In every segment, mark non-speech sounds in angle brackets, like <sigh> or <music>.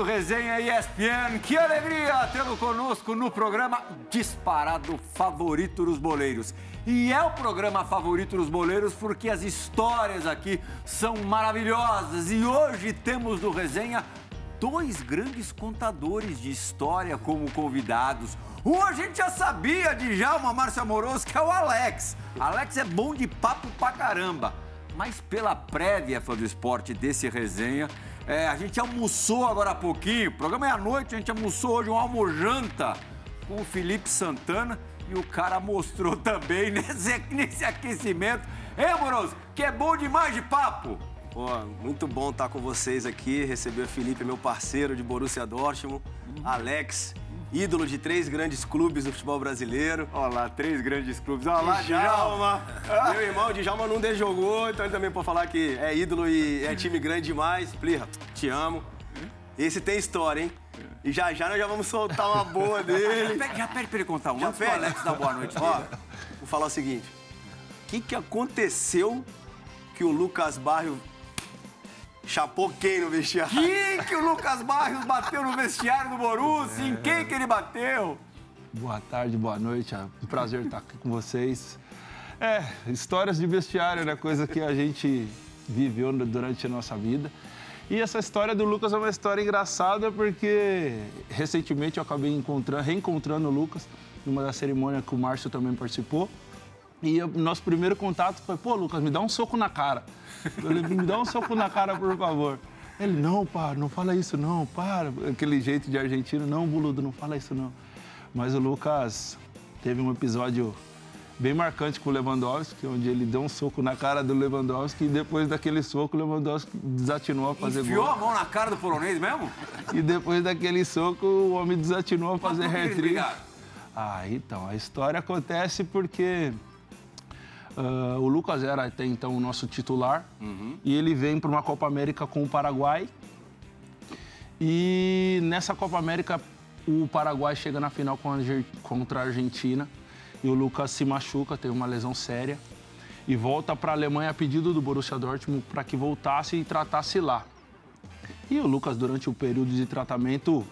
Do do Resenha ESPN. Que alegria tê-lo conosco no programa disparado favorito dos boleiros. E é o programa favorito dos boleiros porque as histórias aqui são maravilhosas. E hoje temos no Resenha dois grandes contadores de história como convidados. Um a gente já sabia de Jalma Márcio Amoroso, que é o Alex. Alex é bom de papo pra caramba. Mas pela prévia, fã do esporte, desse resenha, é, a gente almoçou agora há pouquinho, o programa é à noite, a gente almoçou hoje um almojanta com o Felipe Santana e o cara mostrou <laughs> também nesse, nesse aquecimento. Hein, amoroso? Que é bom demais de papo. Pô, muito bom estar com vocês aqui, receber o Felipe, meu parceiro de Borussia Dortmund, Alex, ídolo de três grandes clubes do futebol brasileiro. Olha lá, três grandes clubes. Olha lá, Djalma. <laughs> Meu irmão, Djalma não desjogou, então ele também pode falar que é ídolo e é time grande demais. Plirra, te amo. Esse tem história, hein? E já já nós já vamos soltar uma boa <laughs> dele. Já, já pede pra ele contar um Já pede? Alex dar boa noite Ó, vou falar o seguinte. O que, que aconteceu que o Lucas Barrio chapou quem no vestiário? Quem que o Lucas Barrios bateu no vestiário do Borussia? Em quem que ele bateu? Boa tarde, boa noite. É um prazer estar aqui com vocês. É, histórias de vestiário, né? Coisa que a gente viveu durante a nossa vida. E essa história do Lucas é uma história engraçada porque recentemente eu acabei encontrando, reencontrando o Lucas numa das cerimônias que o Márcio também participou. E o nosso primeiro contato foi, pô, Lucas, me dá um soco na cara. Eu falei, me dá um soco na cara, por favor. Ele, não, pá, não fala isso não, para. Aquele jeito de argentino, não, boludo, não fala isso não. Mas o Lucas teve um episódio bem marcante com o Lewandowski, onde ele deu um soco na cara do Lewandowski e depois daquele soco o Lewandowski desatinou a fazer Enfiou gol. a mão na cara do polonês mesmo? E depois daquele soco o homem desatinou a fazer hat-trick. Ah, então, a história acontece porque ah, o Lucas era até então o nosso titular e ele vem para uma Copa América com o Paraguai. E nessa Copa América o Paraguai chega na final com a Arge- contra a Argentina e o Lucas se machuca, tem uma lesão séria e volta para a Alemanha a pedido do Borussia Dortmund para que voltasse e tratasse lá. E o Lucas, durante o período de tratamento,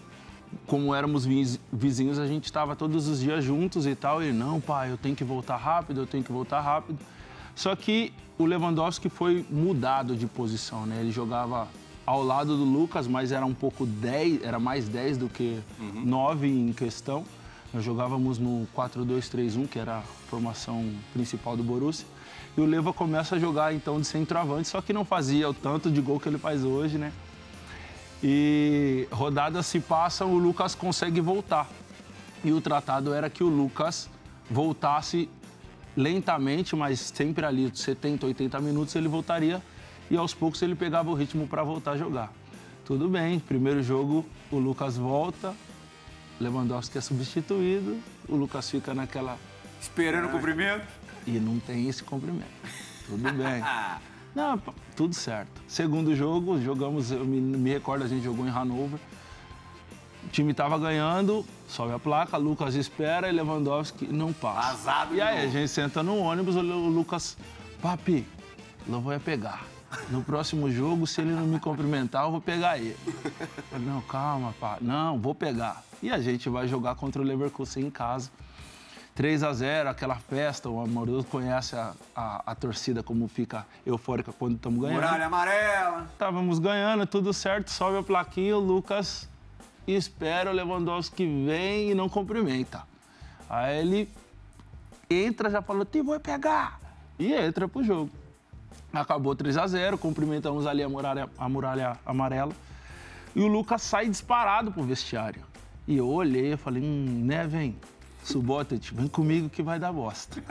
como éramos viz- vizinhos, a gente estava todos os dias juntos e tal. E não, pai, eu tenho que voltar rápido, eu tenho que voltar rápido. Só que o Lewandowski foi mudado de posição, né? Ele jogava ao lado do Lucas, mas era um pouco 10, era mais 10 do que 9 em questão. Nós jogávamos no 4-2-3-1, que era a formação principal do Borussia. E o Leva começa a jogar então de centroavante, só que não fazia o tanto de gol que ele faz hoje, né? E rodadas se passam, o Lucas consegue voltar. E o tratado era que o Lucas voltasse lentamente, mas sempre ali, 70, 80 minutos, ele voltaria e aos poucos ele pegava o ritmo para voltar a jogar. Tudo bem, primeiro jogo o Lucas volta, Lewandowski é substituído, o Lucas fica naquela Esperando o cumprimento? e não tem esse cumprimento. Tudo bem. <laughs> Não, tudo certo. Segundo jogo, jogamos, eu me, me recordo, a gente jogou em Hanover. O time estava ganhando, sobe a placa, Lucas espera e Lewandowski não passa. Vazado E aí, novo. a gente senta no ônibus, o Lu- o Lucas, papi, não vou é pegar. No próximo jogo, se ele não me cumprimentar, eu vou pegar ele. Eu não, calma, pá. Não, vou pegar. E a gente vai jogar contra o Leverkusen em casa. 3 a 0 aquela festa, o Amoroso conhece a, a, a torcida como fica eufórica quando estamos ganhando. Muralha amarela. Estávamos ganhando, tudo certo, sobe a plaquinha, o Lucas espera o Lewandowski vem e não cumprimenta. Aí ele entra, já falou, te vou pegar. E entra pro jogo. Acabou 3 a 0 cumprimentamos ali a muralha, a muralha amarela. E o Lucas sai disparado pro vestiário. E eu olhei e falei, hum, né, vem, Subotic, vem comigo que vai dar bosta.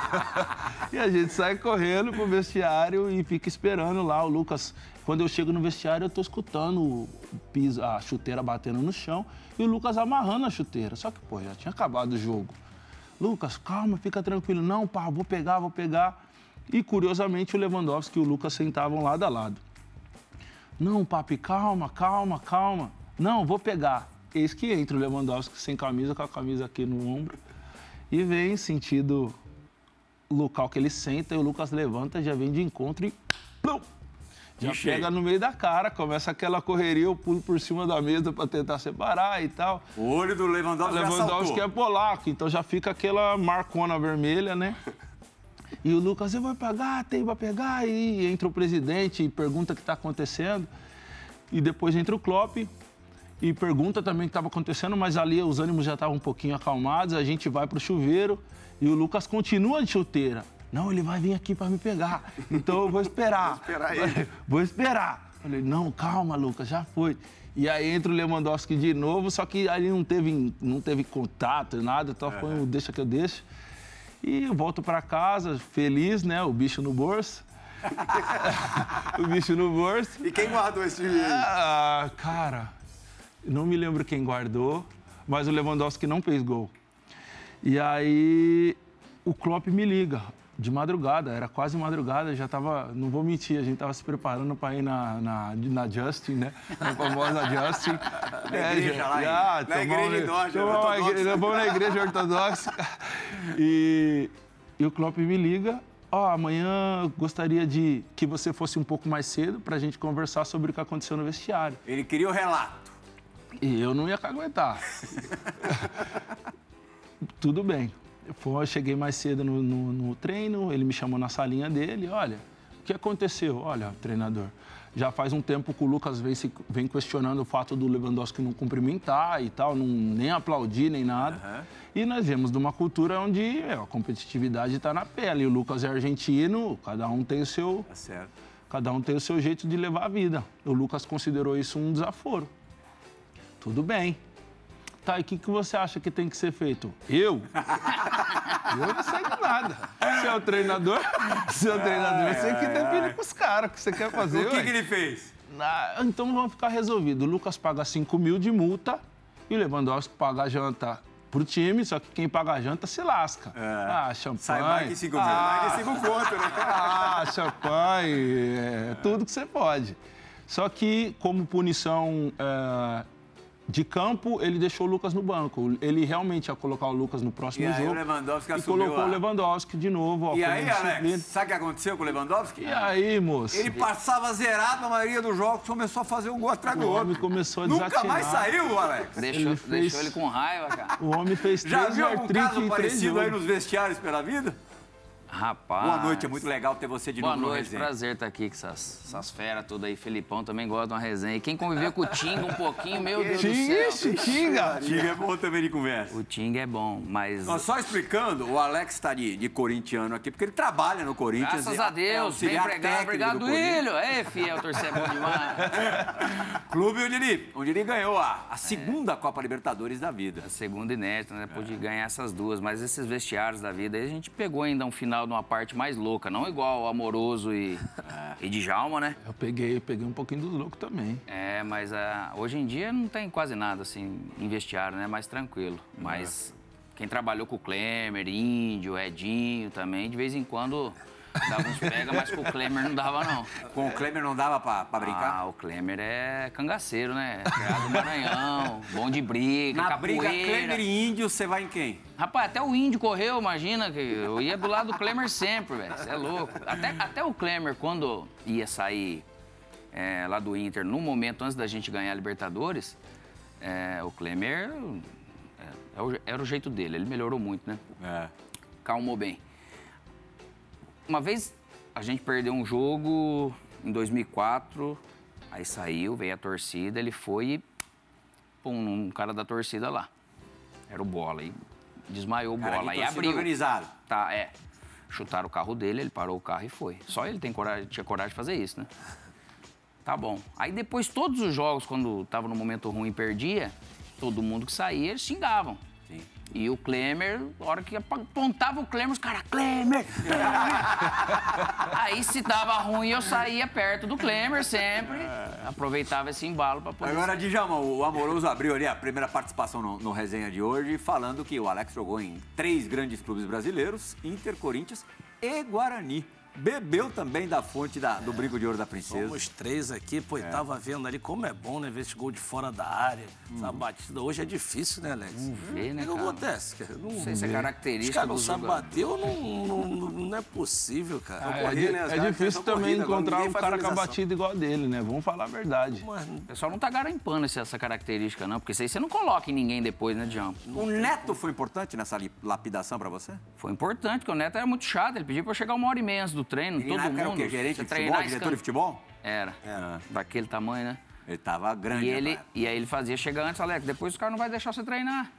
<laughs> e a gente sai correndo pro vestiário e fica esperando lá o Lucas. Quando eu chego no vestiário, eu tô escutando o piso, a chuteira batendo no chão e o Lucas amarrando a chuteira. Só que, pô, já tinha acabado o jogo. Lucas, calma, fica tranquilo. Não, pá, vou pegar, vou pegar. E curiosamente o Lewandowski e o Lucas sentavam lado a lado. Não, papi, calma, calma, calma. Não, vou pegar. Eis que entra o Lewandowski sem camisa, com a camisa aqui no ombro. E vem sentido o local que ele senta e o Lucas levanta, já vem de encontro e. plum! Já cheio. pega no meio da cara, começa aquela correria, eu pulo por cima da mesa para tentar separar e tal. O olho do Lewandowski, Lewandowski é polaco, então já fica aquela marcona vermelha, né? E o Lucas, você vai pagar, tem vai pegar. E entra o presidente e pergunta o que está acontecendo. E depois entra o Klopp e pergunta também o que estava acontecendo, mas ali os ânimos já estavam um pouquinho acalmados. A gente vai para o chuveiro e o Lucas continua de chuteira. Não, ele vai vir aqui para me pegar. Então eu vou esperar. <laughs> vou esperar ele. <laughs> Vou esperar. Falei, não, calma, Lucas, já foi. E aí entra o Lewandowski de novo, só que ali não teve, não teve contato, nada, então foi um deixa que eu deixo. E eu volto para casa, feliz, né? O bicho no bolso. <laughs> o bicho no bolso. E quem guardou esse aí? Ah, cara, não me lembro quem guardou, mas o Lewandowski não fez gol. E aí o Klopp me liga de madrugada, era quase madrugada, já tava, não vou mentir, a gente tava se preparando para ir na, na, na Justin, né? Na famosa Justin. <laughs> Na igreja já- lá já, na igreja ortodoxa, Vamos na igreja ortodoxa. <laughs> E, e o Klopp me liga, ó, amanhã eu gostaria de que você fosse um pouco mais cedo para a gente conversar sobre o que aconteceu no vestiário. Ele queria o relato. E eu não ia aguentar. <laughs> Tudo bem. Eu cheguei mais cedo no, no- no treino, ele me chamou na salinha dele, olha, o que aconteceu? Olha, treinador, já faz um tempo que o Lucas vem, se- vem questionando o fato do Lewandowski não cumprimentar e tal, não, nem aplaudir, nem nada. E nós vemos de uma cultura onde é, a competitividade está na pele. O Lucas é argentino, cada um tem o seu, Tá. Cada um tem o seu jeito de levar a vida. O Lucas considerou isso um desaforo. Tudo bem. Tá, e o que, que você acha que tem que ser feito? Eu? <laughs> Eu não sei de nada. Você é o treinador? <laughs> Você é o treinador, você que define com os caras o que você quer fazer. O que, ué. que ele fez? Ah, então vamos ficar resolvido. O Lucas paga 5 mil de multa e o Lewandowski paga a janta pro time, só que quem paga a janta se lasca. Ah, champanhe. Sai mais que cinco mil. Ah, Mais de cinco conto, né? <laughs> ah, champanhe, é, tudo que você pode. Só que, como punição é, de campo, ele deixou o Lucas no banco. Ele realmente ia colocar o Lucas no próximo E aí jogo. o Lewandowski e colocou o Lewandowski de novo. ó, E aí. Alex, sabe o que aconteceu com o Lewandowski? E aí, moço? Ele passava zerado na maioria dos jogos, começou a fazer um gol atrás do O homem outro. começou a Nunca desatinar. mais saiu, Alex. Deixou, Ele fez- deixou ele com raiva, cara. O homem fez Já três viu algum caso parecido aí nos vestiários pela vida? Rapaz. Boa noite, é muito legal ter você de Boa novo no noite, resenha. prazer estar aqui com essas, essas feras todas aí. Felipão também gosta de uma resenha. E quem conviveu com o Tinga um pouquinho, meu Deus do céu. Tinga! Tiga é bom também de conversa. O Tinga é bom, mas. Ó, só explicando, o Alex está de, de corintiano aqui, porque ele trabalha no Corinthians. Graças é- a é Deus, bem auxiliar empregado. técnico Obrigado. William. Ei, fiel, torcer é bom demais. <laughs> Clube onde ele, onde ele ganhou a, a segunda Copa Libertadores da vida. A segunda inédita, né? Pude ganhar essas duas, mas esses vestiários da vida aí a gente pegou ainda um final de uma parte mais louca, não igual Amoroso e, e Djalma, né? Eu peguei, peguei um pouquinho do louco também. É, mas ah, hoje em dia não tem quase nada assim em vestiário, né? Mais tranquilo. Mas quem trabalhou com o Klemer, Índio, Edinho também, de vez em quando dava uns pega, mas com o Klemer não dava, não. Com o Klemer não dava pra, pra brincar? Ah, o Klemer é cangaceiro, né? Criado no Maranhão, bom de briga, Na capoeira. briga Klemer e Índio, você vai em quem? Rapaz, até o índio correu, imagina, que eu ia do lado do Klemer sempre, velho. Você é louco. Até, até o Klemer, quando ia sair é, lá do Inter, no momento antes da gente ganhar a Libertadores, é, o Klemer é, é era o jeito dele, ele melhorou muito, né? É. Calmou bem. Uma vez a gente perdeu um jogo em 2004, aí saiu, veio a torcida, ele foi e pum, um cara da torcida lá. Era o Bola, e desmaiou o Bola, aí abriu. organizado. Tá, é. Chutaram o carro dele, ele parou o carro e foi. Só ele tem coragem, tinha coragem de fazer isso, né? Tá bom. Aí depois, todos os jogos, quando tava no momento ruim e perdia, todo mundo que saía, eles xingavam. E o Klemer, na hora que apontava o Klemer, os caras, Klemer! Aí se dava ruim, eu saía perto do Klemer sempre. Aproveitava esse embalo pra poder. Agora, Djalma, o Amoroso abriu ali a primeira participação no, no resenha de hoje, falando que o Alex jogou em três grandes clubes brasileiros, Inter, Corinthians e Guarani. Bebeu também da fonte da- do brinco de ouro da princesa. Somos três aqui, pô, e tava vendo ali como é bom, né? Ver esse gol de fora da área. Essa batida hoje é difícil, né, Alex? Não vê, né, O que cara? acontece, cara? Não, Não sei se é Os característica caras não sabem bater ou não, não, não- não é possível, cara. É, correr, di- né? Os é difícil também corrida, encontrar um cara com a batida igual a dele, né? Vamos falar a verdade. Mas O pessoal não tá garimpando essa- essa característica, não, porque isso aí você não coloca em ninguém depois, né, Dião? O Neto foi importante nessa lapidação pra você? Foi importante, porque o Neto era muito chato, ele pediu pra eu chegar uma hora e meia antes do treino, todo época era o mundo. quê? Gerente de futebol, diretor de futebol? Era, Era. daquele tamanho, né? Ele tava grande. E, ele, rapaz. e aí ele fazia chegar antes, Alex, depois o cara não vai deixar você treinar.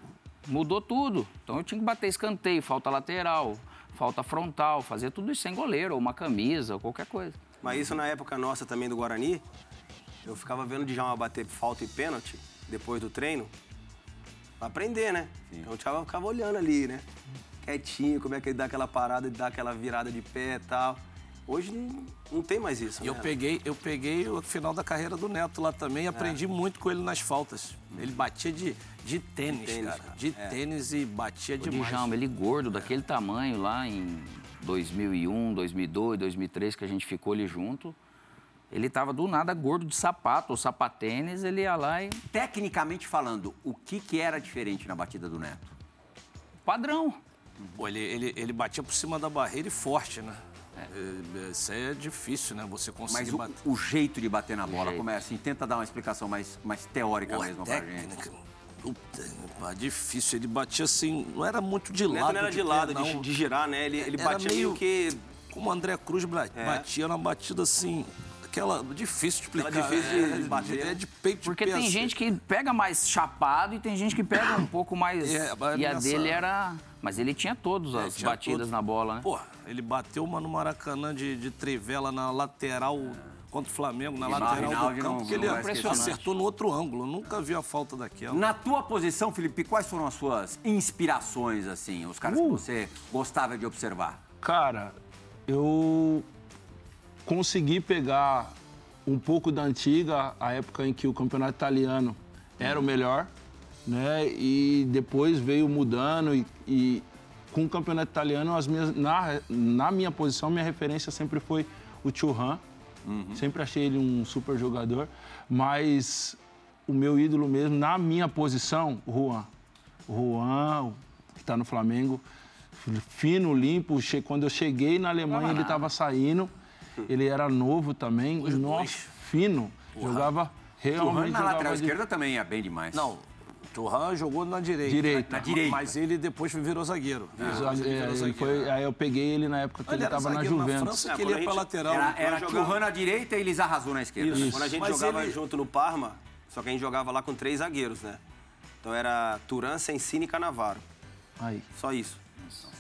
Mudou tudo. Então eu tinha que bater escanteio, falta lateral, falta frontal, fazer tudo isso sem goleiro, ou uma camisa, ou qualquer coisa. Mas isso na época nossa também do Guarani, eu ficava vendo o Djalma bater falta e pênalti depois do treino, pra aprender, né? Então o Thiago ficava olhando ali, né? Quietinho, como é que ele dá aquela parada, ele dá aquela virada de pé e tal. Hoje não, não tem mais isso, eu né? peguei, eu peguei o final da carreira do Neto lá também e aprendi muito com ele nas faltas. Ele batia de, de tênis, tênis, cara. cara. De tênis e batia O demais. Djalma, ele gordo, daquele tamanho lá em 2001, 2002, 2003, que a gente ficou ali junto. Ele tava do nada gordo de sapato, ou sapatênis, ele ia lá e... Tecnicamente falando, o que, que era diferente na batida do Neto? Padrão. Pô, ele, ele, ele batia por cima da barreira e forte, né? É, Isso aí é difícil, né? Você conseguir Mas o, bater. o jeito de bater na bola, jeito. como é assim? Tenta dar uma explicação mais, mais teórica Pô, mesmo pra gente. técnica. Puta, difícil. Ele batia assim, não era muito de lado. não era de pé, lado, não. de, de girar, né? Ele, ele Era batia meio meio- que... Como o André Cruz É. batia na batida assim, aquela difícil de explicar. Aquela difícil de é, bater. É de peito de Porque tem assim. gente que pega mais chapado e tem gente que pega um pouco mais. É, mas e a dele era. Mas ele tinha todas É, as tinha batidas tudo. na bola, né? Pô, ele bateu uma no Maracanã de, de trivela na lateral contra o Flamengo, na E lateral do campo, não- que ele esquecer. acertou no outro ângulo. Eu nunca vi a falta daquela. Na tua posição, Felipe, quais foram as suas inspirações, assim? Os caras que Uh. você gostava de observar? Cara, eu consegui pegar um pouco da antiga, a época em que o campeonato italiano era o melhor, né? E depois veio mudando e, e com o campeonato italiano, as minhas, na, na minha posição, minha referência sempre foi o Churran. Sempre achei ele um super jogador, mas o meu ídolo mesmo, na minha posição, o Juan. O Juan, que está no Flamengo, fino, limpo. Quando eu cheguei na Alemanha, ele estava saindo. Ele era novo também. Nossa, fino. Jogava realmente. na jogava lateral de- esquerda também ia bem demais. Não, Turhan jogou na direita. Direita. Na direita. Mas ele depois virou zagueiro. É, ele virou ele zagueiro. foi, aí eu peguei ele na época que Ele estava na zagueiro na Juventus. França, É, que ele ia pra lateral. Era, era jogava- Churran na direita e Elis Arrasou na esquerda. Isso. Quando a gente Mas jogava ele- junto no Parma, só que a gente jogava lá com três zagueiros, né? Então era Turan, Sensini e Canavaro. Aí. Só isso.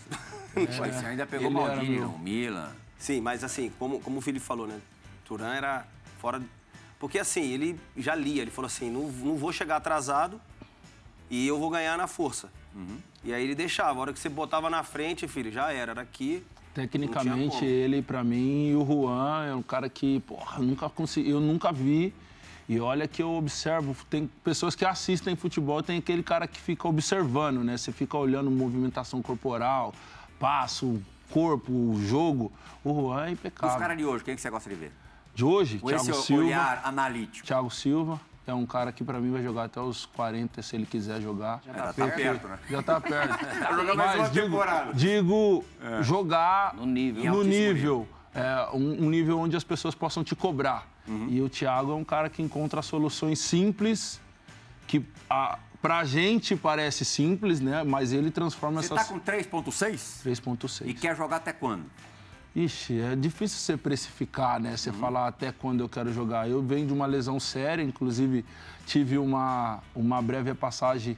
<laughs> Você ainda pegou Maldini, não, Milan. Sim, mas assim, como, como o Felipe falou, né? Turan era fora. Porque assim, ele já lia, ele falou assim: não, não vou chegar atrasado e eu vou ganhar na força. E aí ele deixava, a hora que você botava na frente, filho, já era, era aqui. Tecnicamente, ele, pra mim, e o Juan é um cara que, porra, eu nunca consegui, eu nunca vi. E olha que eu observo, tem pessoas que assistem futebol, tem aquele cara que fica observando, né? Você fica olhando movimentação corporal, passo, corpo, o jogo. O Juan é Os impecável. caras de hoje, quem que você gosta de ver? De hoje, Com Thiago esse Silva. olhar analítico. Thiago Silva é um cara que pra mim vai jogar até os 40, se ele quiser jogar. Já tá perto, né? Já tá perto. <laughs> jogar mais uma Mas digo, temporada. digo jogar No nível. No nível, é, um, um nível onde as pessoas possam te cobrar. Uhum. E o Thiago é um cara que encontra soluções simples, que a, pra gente parece simples, né? Mas ele transforma Você essas tá com 3.6 e 3.6. quer jogar até quando? Ixi, é difícil você precificar, né? Uhum. Você falar até quando eu quero jogar. Eu venho de uma lesão séria, inclusive tive uma, uma breve passagem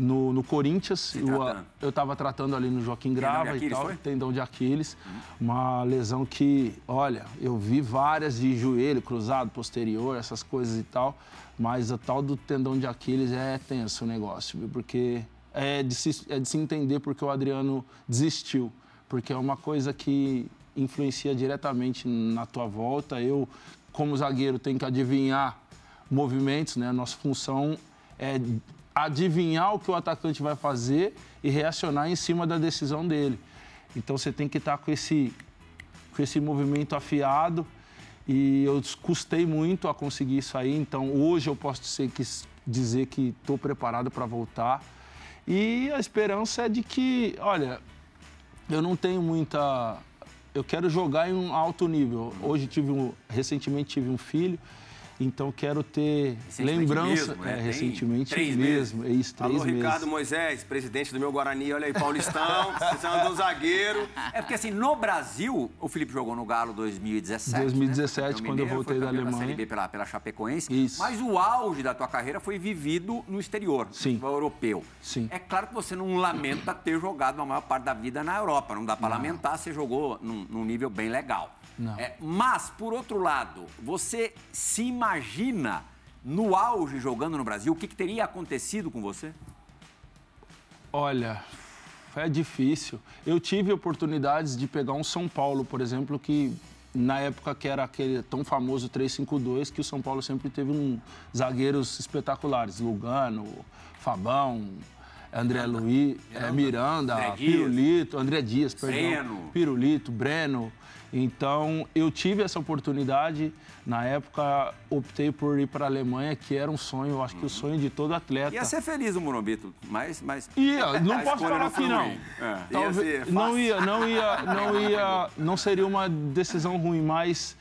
no, no Corinthians. Eu, tratando? eu estava tratando ali no Joaquim Grava e tal, foi? Uhum. tendão de Aquiles. Uma lesão que, olha, eu vi várias de joelho, cruzado, posterior, essas coisas e tal. Mas a tal do tendão de Aquiles é tenso o negócio, viu? Porque é de, se, é de se entender porque o Adriano desistiu. Porque é uma coisa que influencia diretamente na tua volta. Eu, como zagueiro, tenho que adivinhar movimentos, né? Nossa função é adivinhar o que o atacante vai fazer e reacionar em cima da decisão dele. Então você tem que estar com esse com esse movimento afiado. E eu custei muito a conseguir isso aí. Então, hoje eu posso dizer que dizer que estou preparado para voltar. E a esperança é de que, olha, eu não tenho muita. Eu quero jogar em um alto nível. Hoje tive um, recentemente tive um filho então quero ter lembrança. Mesmo, né? é, recentemente três mesmo. É isso, três Alô, meses. Ricardo Moisés, presidente do meu Guarani, olha aí, Paulistão, <laughs> precisando de um zagueiro. É porque assim, no Brasil, o Felipe jogou no Galo 2017. 2017, né? quando eu voltei da Alemanha. Série B pela, pela Chapecoense. Isso. Mas o auge da tua carreira foi vivido no exterior, Sim. no europeu. Sim. É claro que você não lamenta ter jogado a maior parte da vida na Europa. Não dá para lamentar, você jogou num, num nível bem legal. É, mas, por outro lado, você se imagina no auge jogando no Brasil? O que, que teria acontecido com você? Olha, é difícil. Eu tive oportunidades de pegar um São Paulo, por exemplo, que na época que era aquele tão famoso 352, que o São Paulo sempre teve um zagueiros espetaculares, Lugano, Fabão, André Luiz, é, Miranda, André Dias. Pirulito, André Dias, perdão. Breno. Pirulito, Breno. Então, eu tive essa oportunidade. Na época, optei por ir para a Alemanha, que era um sonho, eu acho que o sonho de todo atleta. Ia ser feliz o Morobito, mas... mas... Ia, <laughs> não posso falar não que não. É. Talvez- Ia não ia, não ia, não <laughs> ia, não seria uma decisão ruim, mas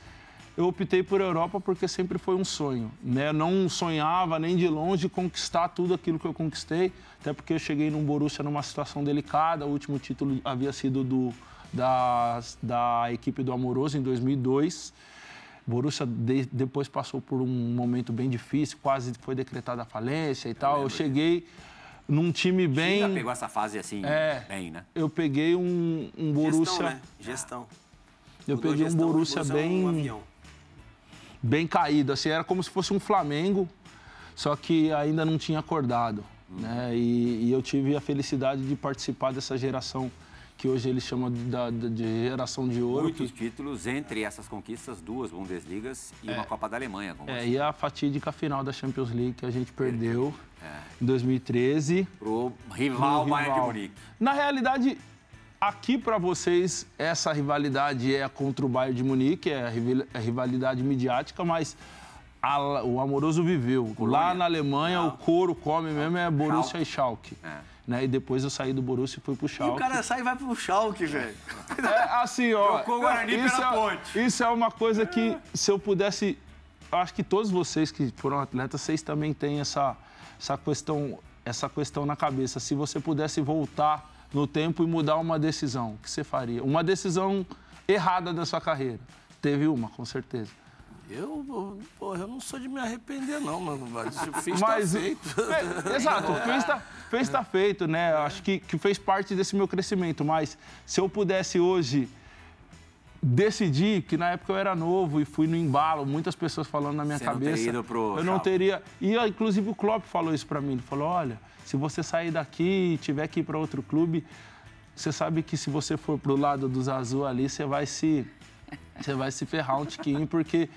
eu optei por Europa porque sempre foi um sonho, né? Não sonhava nem de longe conquistar tudo aquilo que eu conquistei, até porque eu cheguei num Borussia numa situação delicada, o último título havia sido do da, da equipe do Amoroso em 2002. Borussia de- depois passou por um momento bem difícil, quase foi decretada a falência e tal. Eu cheguei num time bem. Já pegou essa fase assim, É. bem, né? Eu peguei um, um Borussia. Gestão, né? Gestão. Eu Mudou peguei um gestão, Borussia Borussia é bem, Um bem caído. Assim, era como se fosse um Flamengo, só que ainda não tinha acordado. Né? E, e eu tive a felicidade de participar dessa geração que hoje eles chamam de, da- de geração de ouro. Muitos Que, títulos, entre essas conquistas, duas Bundesligas e uma Copa da Alemanha. É, e a fatídica final da Champions League que a gente perdeu É. em 2013. Pro rival Bayern de. Munique. Na realidade, aqui para vocês, essa rivalidade é contra o Bayern de Munique, é a rival- a rivalidade midiática, mas a- o Amoroso viveu. Lá na Alemanha, o couro come mesmo é Borussia e Schalke. É. Né? E depois eu saí do Borussia e fui pro E o Schalke. cara sai e vai pro Schalke, velho. É assim, ó. Trocou o Guarani isso, pela é, ponte. isso é uma coisa que, se eu pudesse. Acho que todos vocês que foram atletas, vocês também têm essa, essa, questão, essa questão na cabeça. Se você pudesse voltar no tempo e mudar uma decisão, o que você faria? Uma decisão errada da sua carreira. Teve uma, com certeza. Eu, porra, eu não sou de me arrepender, não, mano. Mas se fiz, Mas, tá feito. É, exato, fez tá, fez tá feito, né? Acho que, que fez parte desse meu crescimento. Mas se eu pudesse hoje decidir, que na época eu era novo e fui no embalo, muitas pessoas falando na minha Você não cabeça. teria ido pro eu não teria. E inclusive o Klopp falou isso pra mim. Ele falou: olha, se você sair daqui e tiver que ir para outro clube, você sabe que se você for pro lado dos azul ali, você vai se. <laughs> Você vai se ferrar um tiquinho, porque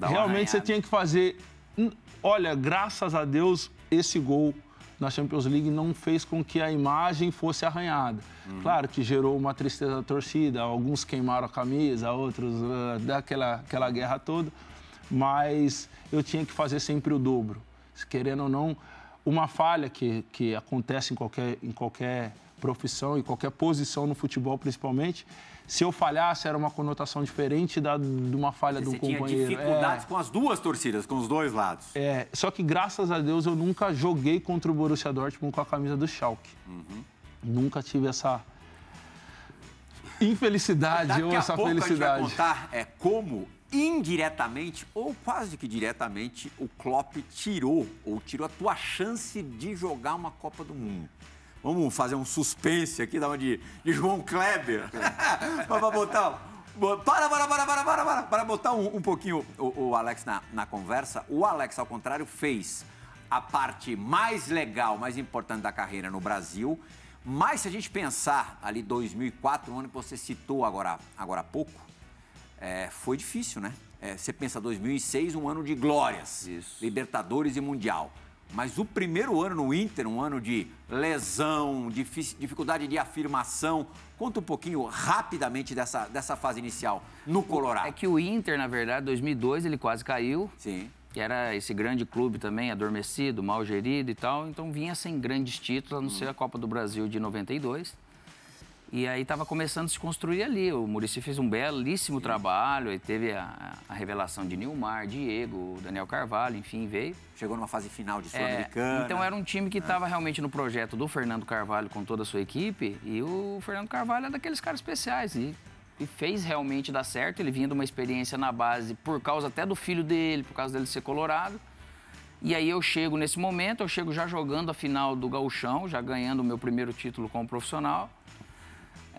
realmente você tinha que fazer. Olha, graças a Deus, esse gol na Champions League não fez com que a imagem fosse arranhada. Uhum. Claro que gerou uma tristeza da torcida, alguns queimaram a camisa, outros ah, daquela aquela guerra toda, mas eu tinha que fazer sempre o dobro. Querendo ou não, uma falha que, que acontece em qualquer, em qualquer profissão, em qualquer posição no futebol principalmente, se eu falhasse era uma conotação diferente da, de uma falha de um Você tinha companheiro. dificuldades É. com as duas torcidas, com os dois lados. É, só que graças a Deus eu nunca joguei contra o Borussia Dortmund com a camisa do Schalke. Uhum. Nunca tive essa infelicidade Daqui ou essa pouco a gente vai felicidade. contar é, como indiretamente ou quase que diretamente o Klopp tirou ou tirou a tua chance de jogar uma Copa do Mundo. Vamos fazer um suspense aqui, dar uma de, de João Kleber. <laughs> para botar. bo- Para, para, para, para, para, para, para botar um, um pouquinho o, o Alex na, na conversa. O Alex, ao contrário, fez a parte mais legal, mais importante da carreira no Brasil. Mas se a gente pensar ali 2004, o ano que você citou agora, agora há pouco, é, foi difícil, né? É, você pensa 2006, um ano de glórias, Isso. Libertadores e Mundial. Mas o primeiro ano no Inter, um ano de lesão, dificuldade de afirmação. Conta um pouquinho rapidamente dessa, dessa fase inicial no Colorado. É que o Inter, na verdade, 2002, ele quase caiu. Sim. que era esse grande clube também, adormecido, mal gerido e tal. Então vinha sem grandes títulos, a não ser a Copa do Brasil de 92. E aí estava começando a se construir ali. O Murici fez um belíssimo trabalho, aí teve a, a revelação de Nilmar, Diego, Daniel Carvalho, enfim, veio. Chegou numa fase final de É, Sul-Americana. então era um time que estava realmente no projeto do Fernando Carvalho com toda a sua equipe. E o Fernando Carvalho é daqueles caras especiais. E, e fez realmente dar certo. Ele vinha de uma experiência na base por causa até do filho dele, por causa dele ser colorado. E aí eu chego nesse momento, eu chego já jogando a final do Gauchão, já ganhando o meu primeiro título como profissional.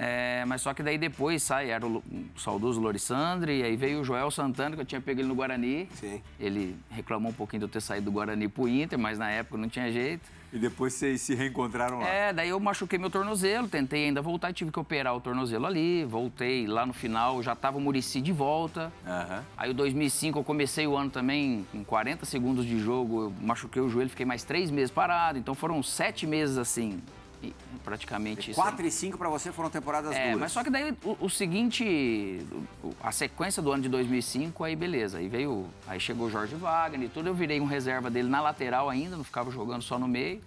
É, mas só que daí depois sai, era o, saudoso Lorissandre, e aí veio o Joel Santana, que eu tinha pego ele no Guarani. Sim. Ele reclamou um pouquinho de eu ter saído do Guarani pro Inter, mas na época não tinha jeito. E depois vocês se reencontraram lá. É, daí eu machuquei meu tornozelo, tentei ainda voltar e tive que operar o tornozelo ali. Voltei lá no final, já tava o Murici de volta. Aham. Aí o 2005 eu comecei o ano também com 40 segundos de jogo, eu machuquei o joelho, fiquei mais três meses parado. Então foram sete meses assim, praticamente. sem- 4 e 5 pra você foram temporadas é, duras. mas só que daí o, o seguinte, a sequência do ano de 2005, aí beleza, aí veio, aí chegou o Jorge Wagner e tudo, eu virei um reserva dele na lateral ainda, não ficava jogando só no meio.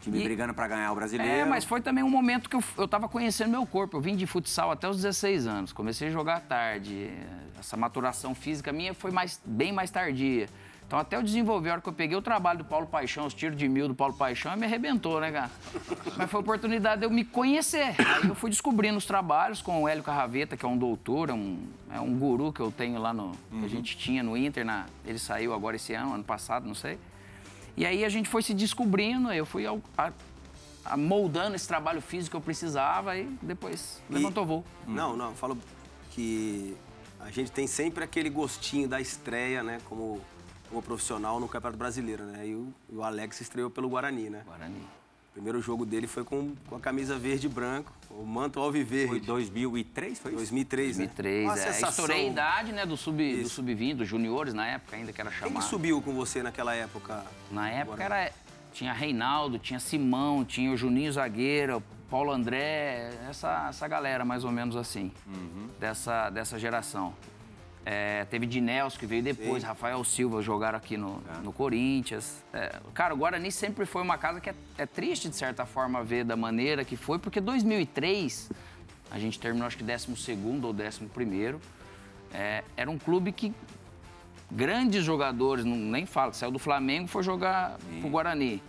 Time e- brigando pra ganhar o brasileiro. É, mas foi também um momento que eu, eu tava conhecendo meu corpo. Eu vim de futsal até os 16 anos. Comecei a jogar tarde. Essa maturação física minha foi mais, bem mais tardia. Então, até eu desenvolver, a hora que eu peguei o trabalho do Paulo Paixão, os tiros de mil do Paulo Paixão, me arrebentou, né, cara? Mas foi a oportunidade de eu me conhecer. Aí eu fui descobrindo os trabalhos com o Hélio Carraveta, que é um doutor, é um, é um guru que eu tenho lá no. que a gente tinha no Inter. Na, ele saiu agora esse ano, ano passado, não sei. E aí a gente foi se descobrindo, eu fui ao- a- a- moldando esse trabalho físico que eu precisava e depois E- levantou voo. Não, não, eu falo que a gente tem sempre aquele gostinho da estreia, né, como, como profissional no Campeonato Brasileiro, né? E o, o Alex estreou pelo Guarani, né? Guarani. O primeiro jogo dele foi com, com a camisa verde e branco, o manto Foi alviverde. 2003, foi isso? 2003, né? 2003, Uma é. sensação- Estourei a idade, né, do sub, do Isso. sub-20, dos juniores na época ainda, que era Quem chamado. que subiu com você naquela época? Na época Guarani? era, tinha Reinaldo, tinha Simão, tinha o Juninho Zagueiro, o Paulo André, essa, essa galera mais ou menos assim, dessa, dessa geração. É, teve Dinelso, que veio depois, Sim. Rafael Silva jogaram aqui no, no Corinthians. É, cara, o Guarani sempre foi uma casa que é, é triste, de certa forma, ver da maneira que foi, porque 2003, a gente terminou acho que 12 ou 11 é, era um clube que grandes jogadores, não, nem falo, saiu do Flamengo foi jogar pro Guarani.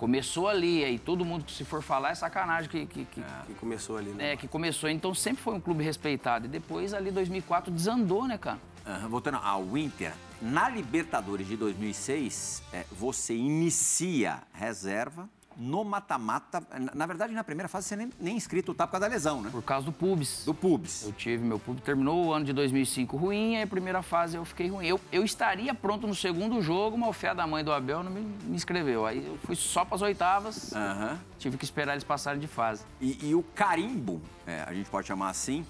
Começou ali, aí todo mundo que se for falar é sacanagem que, que, que, Que começou ali, né? é, que começou. Então sempre foi um clube respeitado. E depois, ali 2004, desandou, né, cara? Aham, voltando ao Inter, na Libertadores de 2006, é, você inicia reserva no mata-mata. Na, verdade, na primeira fase, você nem, nem inscrito tá por causa da lesão, né? Por causa do pubis. Do Pubs. Eu tive, meu público terminou o ano de 2005 ruim, aí a primeira fase eu fiquei ruim. Eu, eu estaria pronto no segundo jogo, mas o fé da mãe do Abel não me, me inscreveu. Aí eu fui só para as oitavas, Aham. tive que esperar eles passarem de fase. E, e o carimbo, é, a gente pode chamar assim,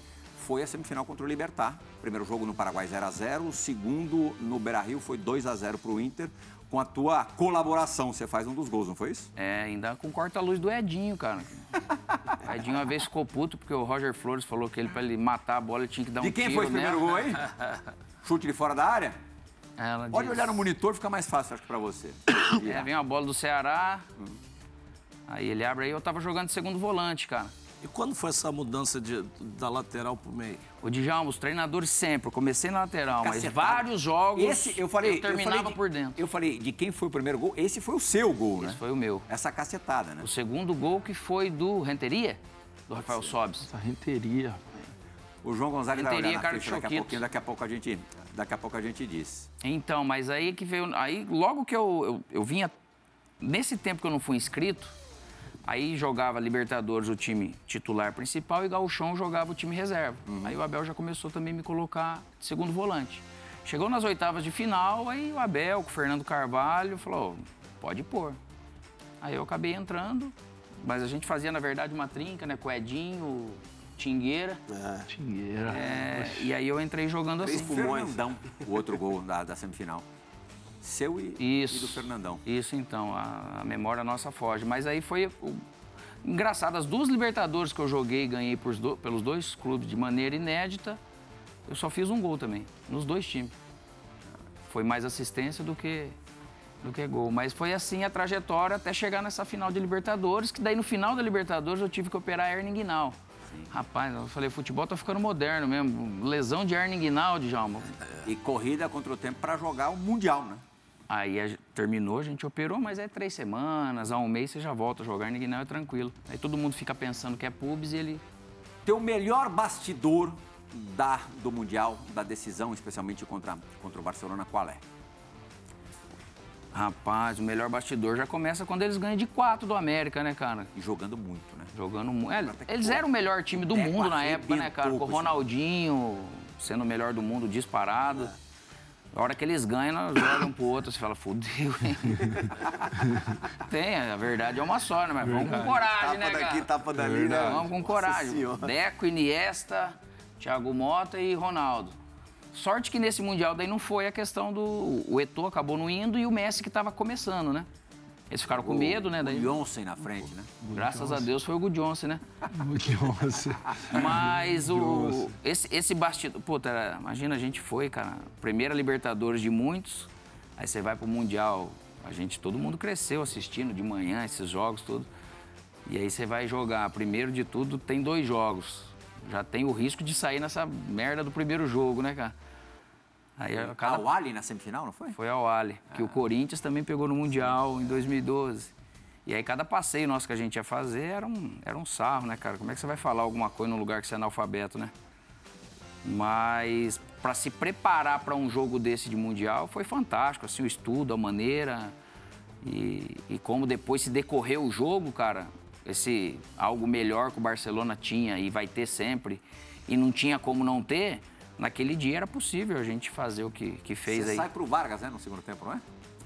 foi a semifinal contra o Libertar. Primeiro jogo no Paraguai 0 a 0 o segundo no Beira-Rio foi 2 a 0 pro Inter. Com a tua colaboração, você faz um dos gols, não foi isso? É, ainda com corta-luz do Edinho, cara. <laughs> O Edinho uma vez ficou puto porque o Roger Flores falou que ele, pra ele matar a bola, ele tinha que dar um De quem tiro foi esse primeiro gol aí? <laughs> Chute de fora da área? Ela Pode disse- olhar no monitor, fica mais fácil, acho que pra você. É, vem uma bola do Ceará. Aí ele abre aí, eu tava jogando de segundo volante, cara. E quando foi essa mudança de- da lateral pro meio? O Djalma, os treinadores sempre. Eu comecei na lateral, mas Cacetada. vários jogos Esse, eu falei, eu terminava falei de- por dentro. Eu falei de quem foi o primeiro gol. Esse foi o seu gol, né? Esse foi o meu. Essa cacetada, né? O segundo gol que foi do Renteria, do Rafael Sobes. Essa renteria. O João Gonzalez vai Renteria, olhar na cara ficha daqui a pouquinho, daqui a pouco a gente, daqui a pouco a gente diz. Então, mas aí que veio. Aí, logo que eu, eu, eu vinha. Nesse tempo que eu não fui inscrito, aí jogava Libertadores o time titular principal e Gauchão jogava o time reserva. Aí o Abel já começou também a me colocar de segundo volante. Chegou nas oitavas de final, aí o Abel com o Fernando Carvalho falou: pode pôr. Aí eu acabei entrando, mas a gente fazia, na verdade, uma trinca, né? Com o Edinho, Tingueira. É. Tinheira. É, e aí eu entrei jogando Três assim. pulmões. Fernandão, o outro gol da, da semifinal. Seu e, Isso. e do Fernandão. Isso, então, a, a memória nossa foge. Mas aí foi o- engraçado, as duas Libertadores que eu joguei e ganhei do- pelos dois clubes de maneira inédita, eu só fiz um gol também, nos dois times. Foi mais assistência do que, do que gol. Mas foi assim a trajetória até chegar nessa final de Libertadores, que daí no final da Libertadores eu tive que operar a hernia inguinal. Rapaz, eu falei, futebol tá ficando moderno mesmo. Lesão de hernia inguinal, Djalma. E corrida contra o tempo para jogar o Mundial, né? Aí a terminou, a gente operou, mas é três semanas, há um mês você já volta a jogar, ninguém não é tranquilo. Aí todo mundo fica pensando que é pubs e ele. Teu melhor bastidor da, do Mundial, da decisão, especialmente contra, contra o Barcelona, qual é? Rapaz, o melhor bastidor já começa quando eles ganham de quatro do América, né, cara? E jogando muito, né? Jogando muito. Que, eles eram o melhor time do mundo na época, né, cara? Com o Ronaldinho sendo o melhor do mundo disparado. A hora que eles ganham, nós olham um pro outro e fala, fudeu, hein? <laughs> Tem, a verdade é uma só, né? Mas vamos com coragem, Tapa né, cara? daqui, tapa dali, né? Vamos com coragem. Deco, Iniesta, Thiago Mota e Ronaldo. Sorte que nesse Mundial daí não foi a questão do... O Eto'o acabou não indo e o Messi que estava começando, né? Eles ficaram com medo, né? Daí, O Johnson na frente, né? graças a Deus foi o Good Johnson, né? Nossa. <laughs> Mas o, esse, esse bastidor... Puta, era- imagina, a gente foi, cara, primeira Libertadores de muitos, aí você vai pro Mundial, a gente, todo mundo cresceu assistindo de manhã esses jogos, tudo. E aí você vai jogar, primeiro de tudo, tem dois jogos. Já tem o risco de sair nessa merda do primeiro jogo, né, cara? Aí a cada... Ah, o Ali na semifinal, não foi? Foi ao Ali, que o Corinthians também pegou no Mundial em 2012. E aí cada passeio nosso que a gente ia fazer era um, era um sarro, né, cara? Como é que você vai falar alguma coisa num lugar que você é analfabeto, né? Mas para se preparar para um jogo desse de Mundial foi fantástico, assim, o estudo, a maneira e, e como depois se decorreu o jogo, cara, esse algo melhor que o Barcelona tinha e vai ter sempre e não tinha como não ter, naquele dia era possível a gente fazer o que, que fez Você aí. sai pro Vargas, né, no segundo tempo, não é?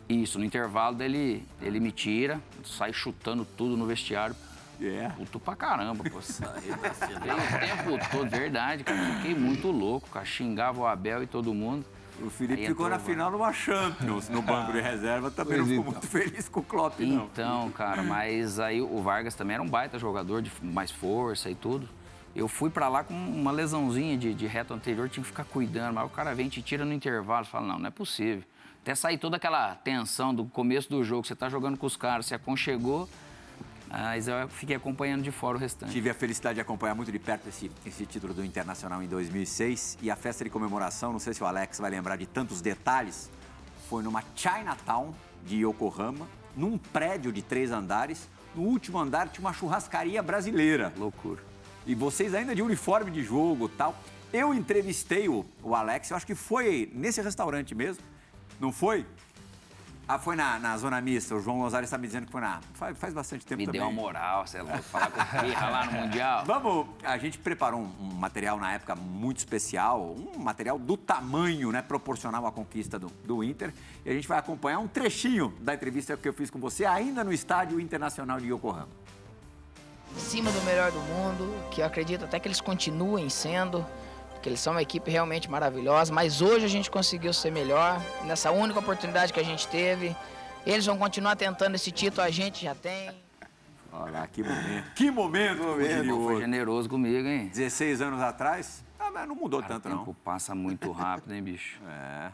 Isso, no intervalo dele, ele me tira, sai chutando tudo no vestiário. É. Puto pra caramba, pô. Fiquei <laughs> o tempo todo, verdade, cara. Fiquei muito louco, cara. Xingava o Abel e todo mundo. O Felipe Aí ficou na final numa Champions, no banco de reserva. Também não Pois ficou então. muito feliz com o Klopp, não. Então, cara, mas aí o Vargas também era um baita jogador de mais força e tudo. Eu fui pra lá com uma lesãozinha de, de reto anterior, tinha que ficar cuidando. Mas o cara vem, te tira no intervalo, fala, não, não é possível. Até sair toda aquela tensão do começo do jogo, você tá jogando com os caras, se aconchegou, mas eu fiquei acompanhando de fora o restante. Tive a felicidade de acompanhar muito de perto esse, esse título do Internacional em 2006 e a festa de comemoração, não sei se o Alex vai lembrar de tantos detalhes, foi numa Chinatown de Yokohama, num prédio de três andares. No último andar tinha uma churrascaria brasileira. Loucura. E vocês ainda de uniforme de jogo tal. Eu entrevistei o, o Alex, eu acho que foi nesse restaurante mesmo, não foi? Ah, foi na, na Zona Mista. O João Gonzalez está me dizendo que foi na. Faz, faz bastante tempo Me também. deu uma moral, sei lá, falar com o Pirra lá no Mundial. <laughs> Vamos, a gente preparou um, um material na época muito especial, um material do tamanho, né, proporcional à conquista do, do Inter. E a gente vai acompanhar um trechinho da entrevista que eu fiz com você ainda no Estádio Internacional de Yokohama. Em cima do melhor do mundo, que eu acredito até que eles continuem sendo, porque eles são uma equipe realmente maravilhosa, mas hoje a gente conseguiu ser melhor, nessa única oportunidade que a gente teve. Eles vão continuar tentando esse título, a gente já tem. Olha lá, que momento. Que momento, o Pô, foi generoso comigo, hein? 16 anos atrás, ah, mas não mudou Cara, o tanto, tempo não. passa muito rápido, hein, bicho? <laughs> É.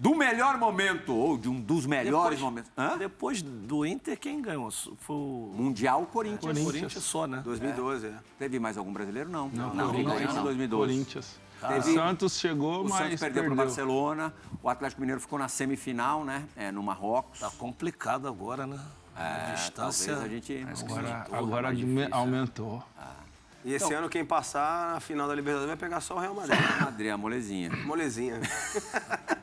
Do melhor momento, ou de um dos melhores Depois- momentos. Hã? Depois do Inter, quem ganhou? Foi o Mundial Corinthians. Corinthians, Corinthians só, né? 2012, é. Teve mais algum brasileiro? Não. Não, não, Corinthians, Corinthians em não. 2012. Corinthians. Teve- O Santos chegou, O mas Santos perdeu para o. Barcelona. O Atlético Mineiro ficou na semifinal, né? É, no Marrocos. Tá complicado agora, né? A É, distância. talvez a gente... Agora, Tudo agora dime- difícil, né? aumentou. E esse ano, quem passar na final da Libertadores vai pegar só o Real Madrid. Madrid, a molezinha. Molezinha. <laughs>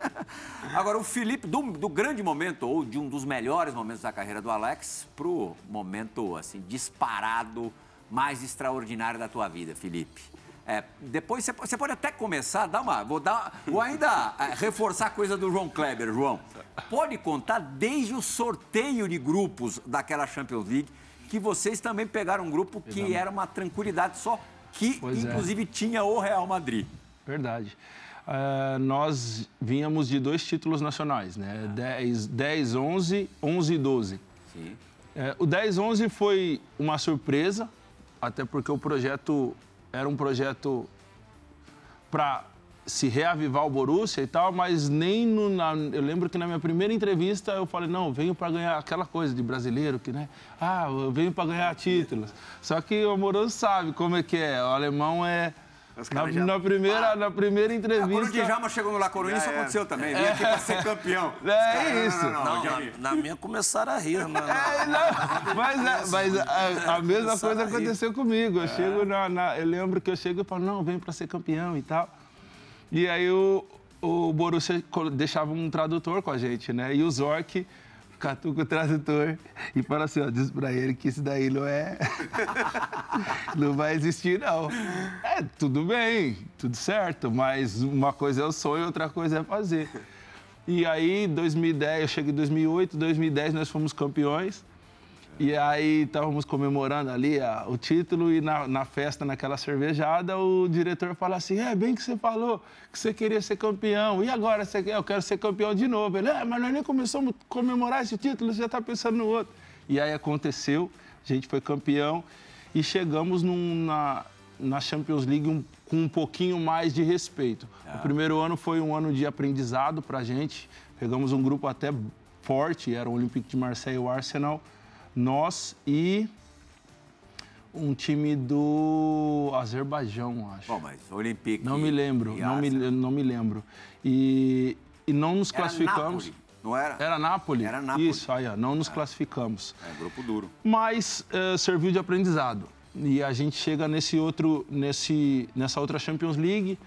Agora, o Felipe, do, do grande momento, ou de um dos melhores momentos da carreira do Alex, pro momento, assim, disparado, mais extraordinário da tua vida, Felipe. É, depois você, pode até começar dar uma. Vou, dar, vou ainda é, reforçar a coisa do João Kleber, João. Pode contar desde o sorteio de grupos daquela Champions League, que vocês também pegaram um grupo que era uma tranquilidade só, que Pois é. inclusive tinha o Real Madrid. Verdade. Eh, nós vínhamos de dois títulos nacionais, né? 10, 10 11, 11 e 12. Sim. É, o 10-11 foi uma surpresa, até porque o projeto era um projeto para se reavivar o Borussia e tal, mas nem no, na, eu lembro que na minha primeira entrevista eu falei não, eu venho para ganhar aquela coisa de brasileiro que né, ah, eu venho para ganhar títulos. Só que o amoroso sabe como é que é, o alemão é na, já- na primeira na primeira Ah, Quando o entrevista Djalma chegou no La Coruña, isso é. aconteceu também. Veio aqui pra ser campeão. É Os caras, isso. Não, não, não, Não, na, na minha começaram a rir. É, não, mas, é- mas a, a mesma coisa a aconteceu comigo. Eu chego na, na- eu lembro que eu chego e falo, não, vem para ser campeão e tal. E aí o, o Borussia deixava um tradutor com a gente, né? E o Zork catuca o tradutor e fala assim, ó, diz pra ele que isso daí não é... <laughs> não vai existir, não. É, tudo bem, tudo certo, mas uma coisa é o sonho, outra coisa é fazer. E aí, 2010, eu cheguei em 2008, 2010 nós fomos campeões. E aí estávamos comemorando ali a- o título e na, na festa, naquela cervejada, o diretor fala assim, é bem que você falou que você queria ser campeão. E agora você? Eu quero ser campeão de novo. Ele, é, mas nós nem começamos a comemorar esse título, você já está pensando no outro. E aí aconteceu, a gente foi campeão e chegamos num- na, na Champions League um- com um pouquinho mais de respeito. O primeiro ano foi um ano de aprendizado para a gente. Pegamos um grupo até forte, era o Olympique de Marseille e o Arsenal nós e um time do Azerbaijão, acho. Bom, mas Olympique... não me lembro, não me, não me lembro. E, e não nos Era classificamos. Napoli, não era? Era Nápoles? Era Nápoles. Isso, aí, ó, não nos classificamos. É, grupo duro. Mas eh, serviu de aprendizado. E a gente chega nesse outro, nesse, nessa outra Champions League,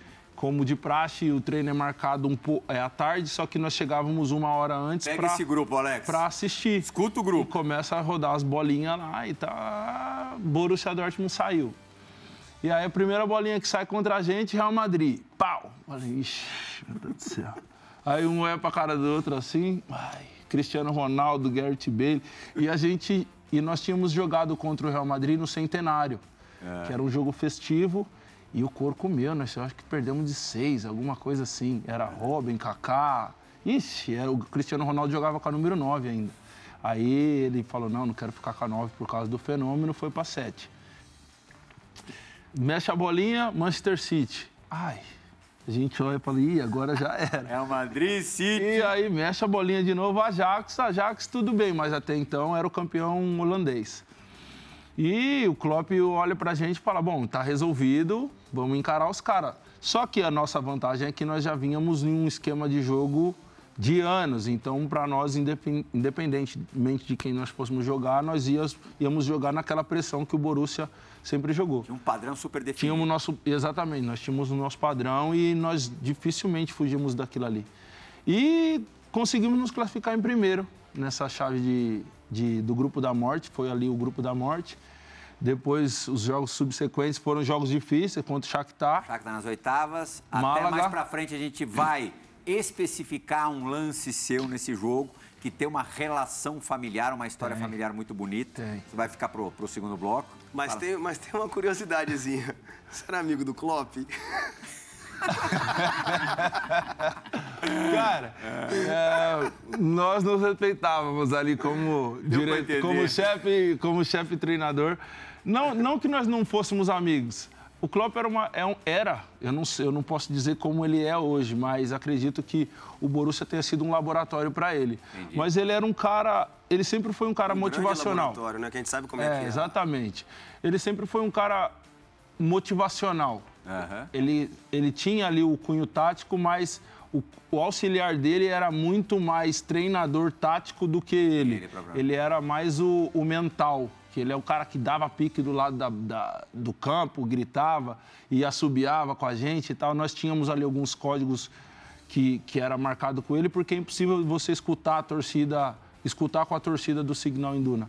como de praxe, o treino é marcado um pouco é à tarde, só que nós chegávamos uma hora antes Pega para esse grupo, Alex. para assistir. Escuta o E grupo. começa a rodar as bolinhas lá e tá. Borussia Dortmund saiu. E aí a primeira bolinha que sai contra a gente, Real Madrid. Pau! Falei, ixi, meu Deus do céu. Aí um olha pra cara do outro assim, ai, Cristiano Ronaldo, Gareth Bale. E a gente. E nós tínhamos jogado contra o Real Madrid no Centenário, que era um jogo festivo. E o cor comeu, nós acho que perdemos de seis, alguma coisa assim. Era Robin, Kaká. Ixi, era, o Cristiano Ronaldo jogava com a número 9 ainda. Aí ele falou, não, não quero ficar com a 9 por causa do fenômeno, foi para 7. Mexe a bolinha, Manchester City. Ai, a gente olha e fala, ih, agora já era. É o Madrid City. E aí mexe a bolinha de novo, Ajax, Ajax tudo bem, mas até então era o campeão holandês. E o Klopp olha pra gente e fala, bom, tá resolvido, vamos encarar os caras. Só que a nossa vantagem é que nós já vínhamos em um esquema de jogo de anos, então para nós, independ- independentemente de quem nós fôssemos jogar, nós íamos, jogar naquela pressão que o Borussia sempre jogou. Tinha um padrão super definido. Tínhamos nosso. Exatamente, nós tínhamos o nosso padrão e nós dificilmente fugimos daquilo ali. E conseguimos nos classificar em primeiro nessa chave de, de- do grupo da morte, foi ali o grupo da morte. Depois, os jogos subsequentes foram jogos difíceis contra o Shakhtar. Tá nas oitavas. Até Málaga. mais pra frente a gente vai especificar um lance seu nesse jogo que tem uma relação familiar, uma história familiar muito bonita. Tem. Você vai ficar pro, pro segundo bloco. Mas Fala. tem, mas tem uma curiosidadezinha. <laughs> Você era amigo do Klopp? <laughs> Cara, é, nós nos respeitávamos ali como, dire... como chefe como chefe treinador. Não, não que nós não fôssemos amigos. O Klopp era, uma, é um- era eu, não sei, eu não posso dizer como ele é hoje, mas acredito que o Borussia tenha sido um laboratório para ele. Mas ele era um cara, ele sempre foi um cara Um motivacional. laboratório, né? Que a gente sabe como é, É, que é. exatamente. Ele sempre foi um cara motivacional. Aham. Ele, ele tinha ali o cunho tático, mas o, o auxiliar dele era muito mais treinador tático do que ele. Ele. Ele era mais o, o mental, que ele é o cara que dava pique do lado da- da- do campo, gritava e assobiava com a gente e tal. Nós tínhamos ali alguns códigos que, que era marcado com ele, porque é impossível você escutar a torcida, escutar com a torcida do Signal Induna.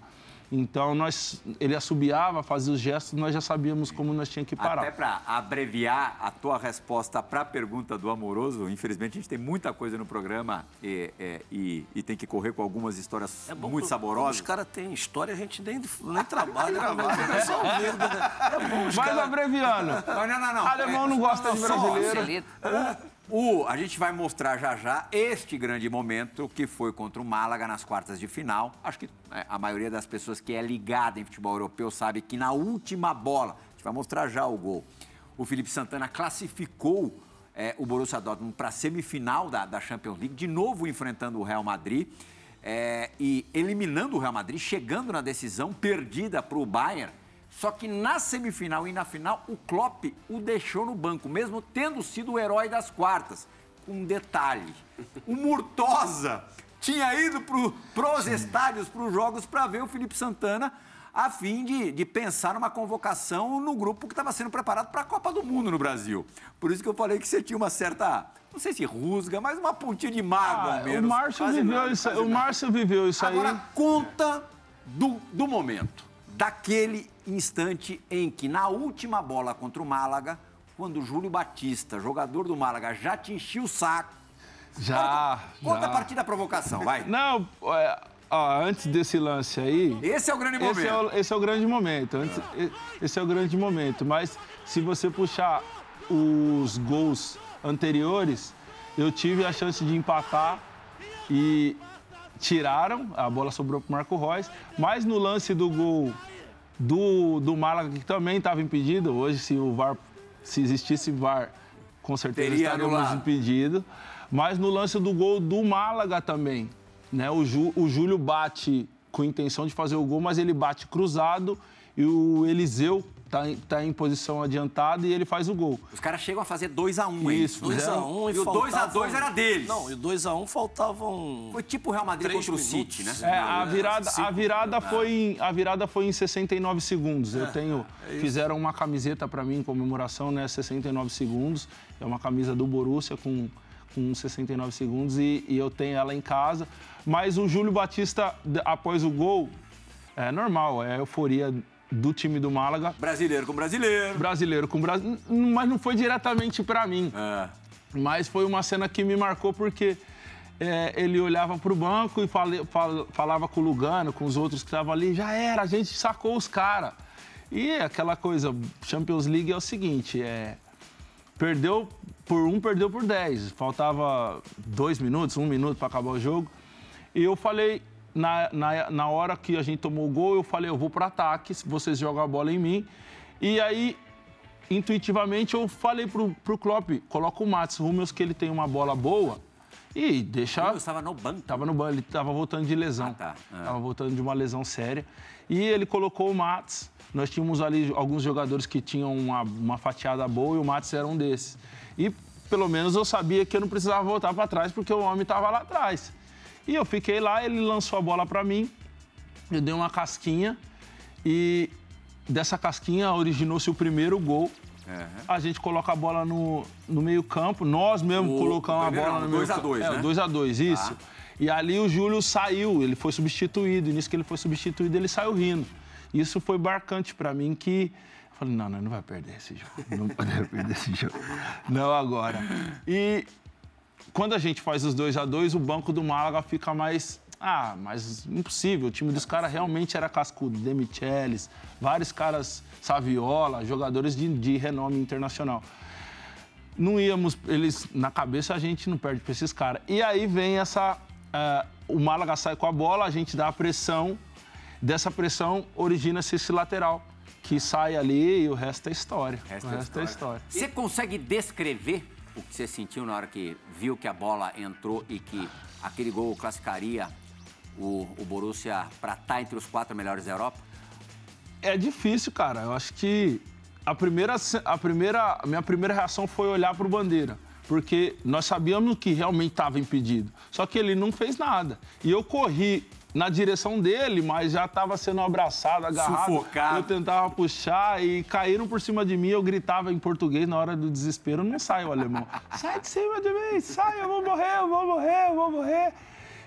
Então, nós, ele assobiava, fazia os gestos, nós já sabíamos como nós tínhamos que parar. Até para abreviar a tua resposta para a pergunta do amoroso, infelizmente a gente tem muita coisa no programa e, é, e- e tem que correr com algumas histórias É bom muito saborosas. Os caras têm história, a gente nem, nem trabalha, <laughs> né? Só ouvindo, né? É bom Vai caras... abreviando. Não, não, não, não. Alemão não gosta de Não, só- brasileiro. O, a gente vai mostrar já já este grande momento que foi contra o Málaga nas quartas de final. Acho que né, a maioria das pessoas que é ligada em futebol europeu sabe que na última bola, a gente vai mostrar já o gol, o Felipe Santana classificou é, o Borussia Dortmund para a semifinal da, da Champions League, de novo enfrentando o Real Madrid é, e eliminando o Real Madrid, chegando na decisão perdida para o Bayern. Só que na semifinal e na final, o Klopp o deixou no banco, mesmo tendo sido o herói das quartas. Um detalhe: o Murtosa tinha ido para os estádios, para os jogos, para ver o Felipe Santana, a fim de, de pensar numa convocação no grupo que estava sendo preparado para a Copa do Mundo no Brasil. Por isso que eu falei que você tinha uma certa, não sei se rusga, mas uma pontinha de mágoa Ah, ao o. Márcio viveu nada, isso, o. Márcio viveu isso aí. Agora, conta do, do momento, daquele instante em que, na última bola contra o Málaga, quando o Júlio Batista, jogador do Málaga, já te enchia o saco. Já, Conta já. a partir da provocação, vai. Não, é, ó, antes desse lance aí, Esse é o grande momento. esse é o, esse é o grande momento. Antes, Esse é o grande momento. Mas se você puxar os gols anteriores, eu tive a chance de empatar e tiraram, a bola sobrou para Marco Reus. Mas no lance do gol do, do Málaga, que também estava impedido, hoje se o VAR, se existisse VAR, com certeza Teria estaríamos anulado. impedidos. Mas no lance do gol do Málaga também, né? O, Ju- o Júlio bate com intenção de fazer o gol, mas ele bate cruzado e o Eliseu tá, em- tá em posição adiantada e ele faz o gol. Os caras chegam a fazer 2x1, hein? Isso, 2x1 E o faltavam- 2 a 2 era deles. Não, e o 2x1 faltavam. Foi tipo o Real Madrid contra o. City, né? É, a virada, a virada, foi em, a virada foi em 69 segundos. Eu tenho. fizeram uma camiseta para mim em comemoração, né? 69 segundos. É uma camisa do Borussia com, com 69 segundos e, e eu tenho ela em casa. Mas o Júlio Batista, após o gol, é normal, é a euforia do time do Málaga. Brasileiro com brasileiro. Brasileiro com brasileiro. Mas não foi diretamente para mim. É. Mas foi uma cena que me marcou porque é, ele olhava para o banco e fale- fal- falava com o Lugano, com os outros que estavam ali, já era, a gente sacou os caras. E aquela coisa, Champions League é o seguinte, é, perdeu por um, perdeu por dez. Faltava dois minutos, um minuto para acabar o jogo. E eu falei, na, na, na hora que a gente tomou o gol, eu falei, eu vou para ataque, vocês jogam a bola em mim. E aí intuitivamente eu falei pro, pro Klopp, coloca o Mats Hummels que ele tem uma bola boa e deixa... Eu estava no banco. Tava no banco, ele tava voltando de lesão. Ah, tá. Ah. Tava voltando de uma lesão séria. E ele colocou o Mats. Nós tínhamos ali alguns jogadores que tinham uma, uma fatiada boa e o Mats era um desses. E pelo menos eu sabia que eu não precisava voltar para trás porque o homem estava lá atrás. E eu fiquei lá, ele lançou a bola para mim, eu dei uma casquinha e dessa casquinha originou-se o primeiro gol. A gente coloca a bola no, no meio-campo, nós mesmo O- colocamos a bola no dois a meio-campo. dois, é, né? o 2 a 2 isso. E ali o Júlio saiu, ele foi substituído. E nisso que ele foi substituído, ele saiu rindo. Isso foi marcante pra mim que. Eu falei, não, não, não vai perder esse jogo. Não pode perder esse jogo. Não agora. E quando a gente faz os 2 a 2 o banco do Málaga fica mais. Ah, mas impossível. O time dos caras realmente era cascudo. Demichelis, vários caras, Saviola, jogadores de, de renome internacional não íamos, eles na cabeça a gente não perde para esses caras. E aí vem essa, eh, o Málaga sai com a bola, a gente dá a pressão, dessa pressão origina-se esse lateral que sai ali e o resto é história. Resto o é resto é história. Você consegue descrever o que você sentiu na hora que viu que a bola entrou e que aquele gol classificaria o, o Borussia para estar entre os quatro melhores da Europa? É difícil, cara. Eu acho que a primeira, a primeira, a minha primeira reação foi olhar para o Bandeira, porque nós sabíamos que realmente estava impedido. Só que ele não fez nada. E eu corri na direção dele, mas já estava sendo abraçado, agarrado. Sufocado. Eu tentava puxar e caíram por cima de mim. Eu gritava em português na hora do desespero. Não sai o alemão. <laughs> Sai de cima de mim, sai, eu vou morrer, eu vou morrer, eu vou morrer.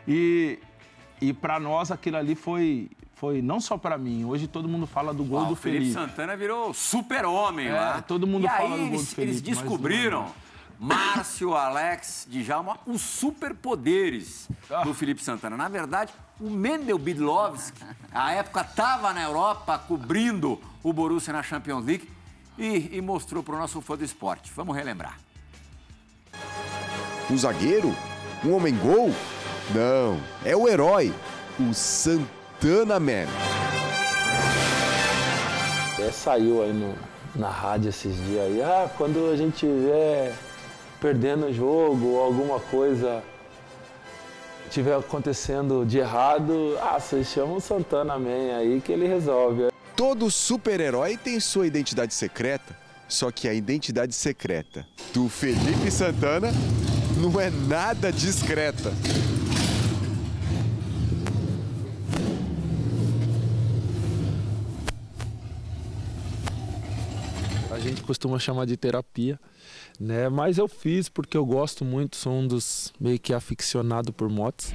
E, e para nós aquilo ali foi, foi não só para mim. Hoje todo mundo fala do gol do o Felipe Felipe. Santana virou super-homem É, lá. todo mundo e fala aí do gol do eles, Felipe, eles descobriram. Márcio, Alex, Djalma, os superpoderes Ah. do Felipe Santana. Na verdade, o Mendel Bidlovski, à época, estava na Europa cobrindo o Borussia na Champions League e, e mostrou para o nosso fã do esporte. Vamos relembrar. O zagueiro? Um homem-gol? Não, é o herói, o Santana Man. Até saiu aí no, na rádio esses dias aí, ah, quando a gente estiver perdendo o jogo ou alguma coisa tiver acontecendo de errado, ah, vocês chamam o Santana Man aí que ele resolve. Todo super-herói tem sua identidade secreta, só que a identidade secreta do Felipe Santana não é nada discreta. A gente costuma chamar de terapia, né? Mas eu fiz porque eu gosto muito, sou um dos meio que aficionado por motos.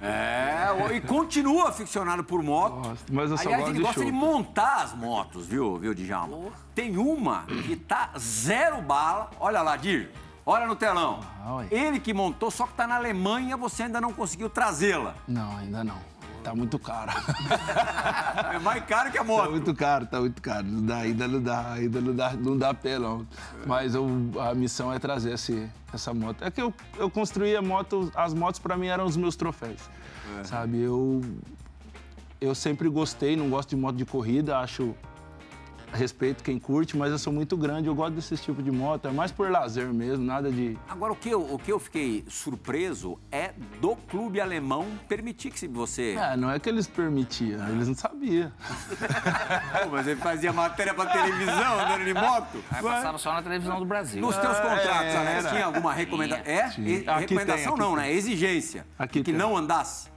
É, e continua aficionado por moto. Gosto, mas eu só Aliás, gosto ele de gosta show. de montar as motos, viu, viu, Djalma? Tem uma que tá zero bala. Olha lá, Dir. Olha no telão. Ah. Ele que montou, só que tá na Alemanha, você ainda não conseguiu trazê-la. Não, ainda não. Tá muito caro. <laughs> É mais caro que a Tá moto. muito caro, tá muito caro. Não dá, ainda não dá, ainda não dá, não dá pé não. Mas eu- a missão é trazer esse, essa moto. É que eu, eu construí a moto, as motos pra mim eram os meus troféus. Sabe, eu eu sempre gostei, não gosto de moto de corrida, acho respeito quem curte, mas eu sou muito grande, eu gosto desse tipo de moto, é mais por lazer mesmo, nada de Agora, o que, eu, o que eu fiquei surpreso é do clube alemão permitir que você... É, não é que eles permitiam, eles não sabiam. <laughs> Pô, mas ele fazia matéria pra televisão andando de moto? Aí passava só na televisão do Brasil. Nos teus contratos, é, Alex, tinha alguma recomendação? É? Tinha. E- Aqui recomendação tem, aqui não, tem. né? Exigência. Aqui que tem. não andasse.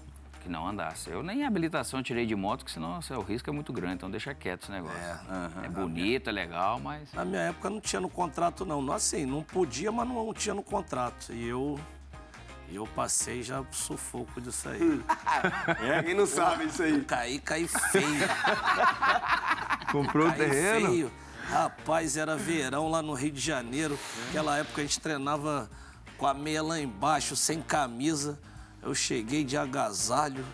Que não andasse. Eu nem habilitação tirei de moto, que senão o risco é muito grande, então deixa quieto esse negócio. É, bonito, é legal, mas. Na minha época não tinha no contrato, não. Não, Assim, não podia, mas não tinha no contrato. E eu, eu passei já sufoco disso aí. <laughs> É, quem não sabe isso aí. Caí, caí feio. <laughs> Comprou o Caí terreno? feio. Rapaz, era verão lá no Rio de Janeiro. Naquela época a gente treinava com a meia lá embaixo, sem camisa. Eu cheguei de agasalho,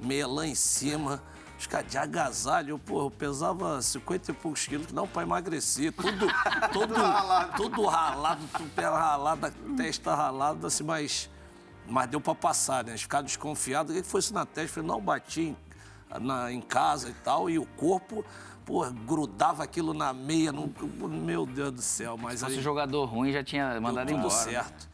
meia lá em cima. Os caras de agasalho, pô, eu pesava 50 e poucos quilos, que não pra emagrecer. <laughs> Tudo, tudo, ralado. tudo ralado, tudo pé ralado, testa ralada, assim, mas, mas deu pra passar, né? Eles ficaram desconfiados. O que que foi isso na testa? Eu falei, não, bati em, na- em casa e tal, e o corpo, pô, grudava aquilo na meia. No, meu Deus do céu, mas Se fosse aí jogador ruim, já tinha mandado deu tudo embora. certo.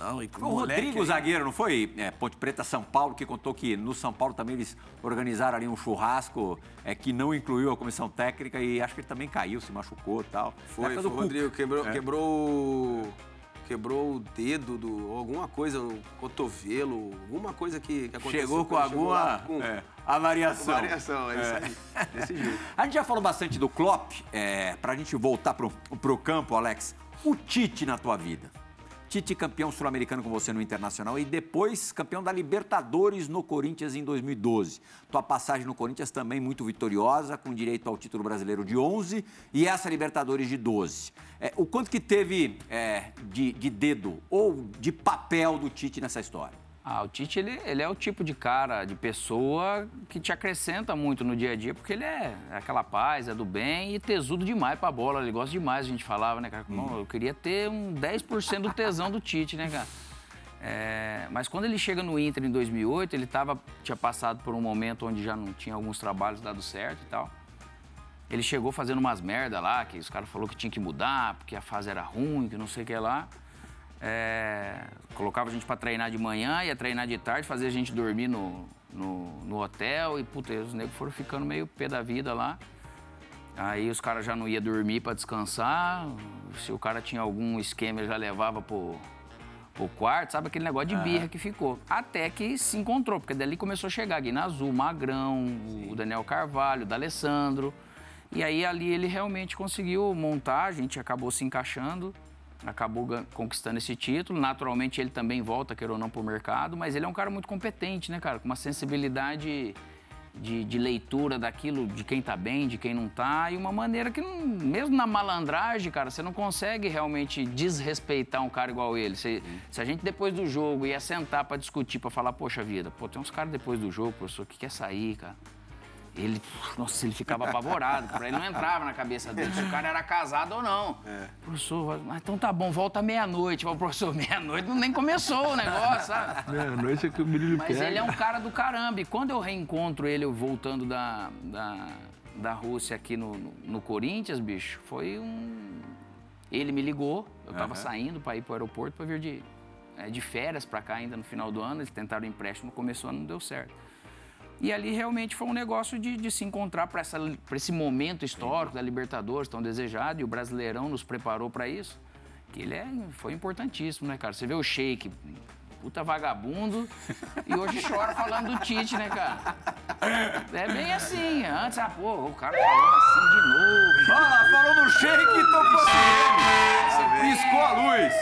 Não, e com O moleque Rodrigo aí- Zagueiro, não foi? É, Ponte Preta, São Paulo, que contou que no São Paulo também eles organizaram ali um churrasco é, que não incluiu a comissão técnica e acho que ele também caiu, se machucou e tal. Foi, foi o. Rodrigo. Quebrou, É. quebrou, o- quebrou o dedo, do, alguma coisa, o cotovelo, alguma coisa que, que aconteceu. Chegou com alguma lá com é, avariação. variação, é isso aí. Desse jeito. <laughs> A gente já falou bastante do Klopp, é, pra gente voltar pro, pro campo, Alex. O Tite na tua vida. Tite campeão sul-americano com você no Internacional e depois campeão da Libertadores no Corinthians em 2012. Tua passagem no Corinthians também muito vitoriosa, com direito ao título brasileiro de 11 e essa Libertadores de 12. É, o quanto que teve é, de, de dedo ou de papel do Tite nessa história? Ah, o Tite, ele, ele é o tipo de cara, de pessoa que te acrescenta muito no dia a dia, porque ele é, é aquela paz, é do bem e tesudo demais pra bola. Ele gosta demais, a gente falava, né, cara? Não, eu queria ter um 10% do tesão do Tite, né, cara? É, mas quando ele chega no Inter em 2008, ele tava, tinha passado por um momento onde já não tinha alguns trabalhos dado certo e tal. Ele chegou fazendo umas merda lá, que os caras falaram que tinha que mudar, porque a fase era ruim, que não sei o que lá. É, colocava a gente pra treinar de manhã, ia treinar de tarde, fazia a gente dormir no, no, no hotel e, puta, os negros foram ficando meio pé da vida lá. Aí os caras já não iam dormir pra descansar, se o cara tinha algum esquema, ele já levava pro, pro quarto, sabe aquele negócio de birra que ficou. Até que se encontrou, porque dali começou a chegar Guina Azul, Magrão, o Daniel Carvalho, o D'Alessandro. E aí ali ele realmente conseguiu montar, a gente acabou se encaixando, acabou conquistando esse título. Naturalmente ele também volta, queira ou não, pro mercado, mas ele é um cara muito competente, né, cara? Com uma sensibilidade de, de leitura daquilo, de quem tá bem, de quem não tá, e uma maneira que, não- mesmo na malandragem, cara, você não consegue realmente desrespeitar um cara igual ele. Se, se a gente depois do jogo ia sentar pra discutir, pra falar, poxa vida, pô, tem uns caras depois do jogo, professor, que quer sair, cara. Ele, nossa, ele ficava apavorado, pra ele não entrava na cabeça dele se o cara era casado ou não. Professor, mas então tá bom, volta meia-noite. Falei, professor, meia-noite não nem começou o negócio, sabe? Meia-noite é que o menino Mas pega. ele é um cara do caramba. E quando eu reencontro ele eu voltando da, da, da Rússia aqui no, no, no Corinthians, bicho, foi um. Ele me ligou, eu tava saindo para ir pro aeroporto para vir de, eh, de férias para cá ainda no final do ano. Eles tentaram o empréstimo, começou não deu certo. E ali realmente foi um negócio de, de se encontrar para esse momento histórico da Libertadores tão desejado. E o Brasileirão nos preparou para isso. Que ele é, foi importantíssimo, né, cara? Você vê o Sheik, puta vagabundo, e hoje chora falando do Tite, né, cara? É bem assim. Antes, ah, pô, o cara falando assim de novo. Fala, falou no shake e tocou. Piscou a luz.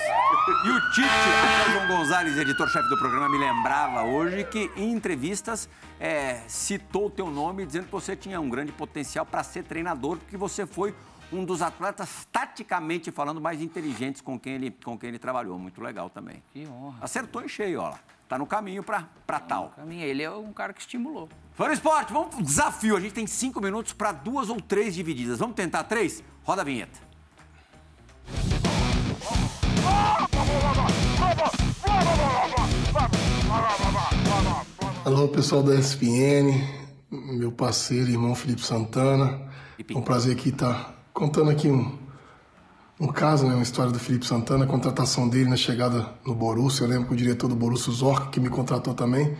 E o Tite, até o João Gonzalez, editor-chefe do programa, me lembrava hoje que em entrevistas é, citou o teu nome dizendo que você tinha um grande potencial para ser treinador, porque você foi um dos atletas, taticamente falando, mais inteligentes com quem ele, com quem ele trabalhou. Muito legal também. Que honra. Acertou em cheio, ó lá. Tá no caminho para tal. Caminha, ele é um cara que estimulou. Fã Esporte, vamos pro desafio. A gente tem cinco minutos para duas ou três divididas. Vamos tentar três? Roda a vinheta. Alô, pessoal da ESPN, meu parceiro, irmão Felipe Santana. É um prazer aqui estar contando aqui um, um caso, né, uma história do Felipe Santana, a contratação dele na chegada no Borussia. Eu lembro que o diretor do Borussia, o Zorc, que me contratou também,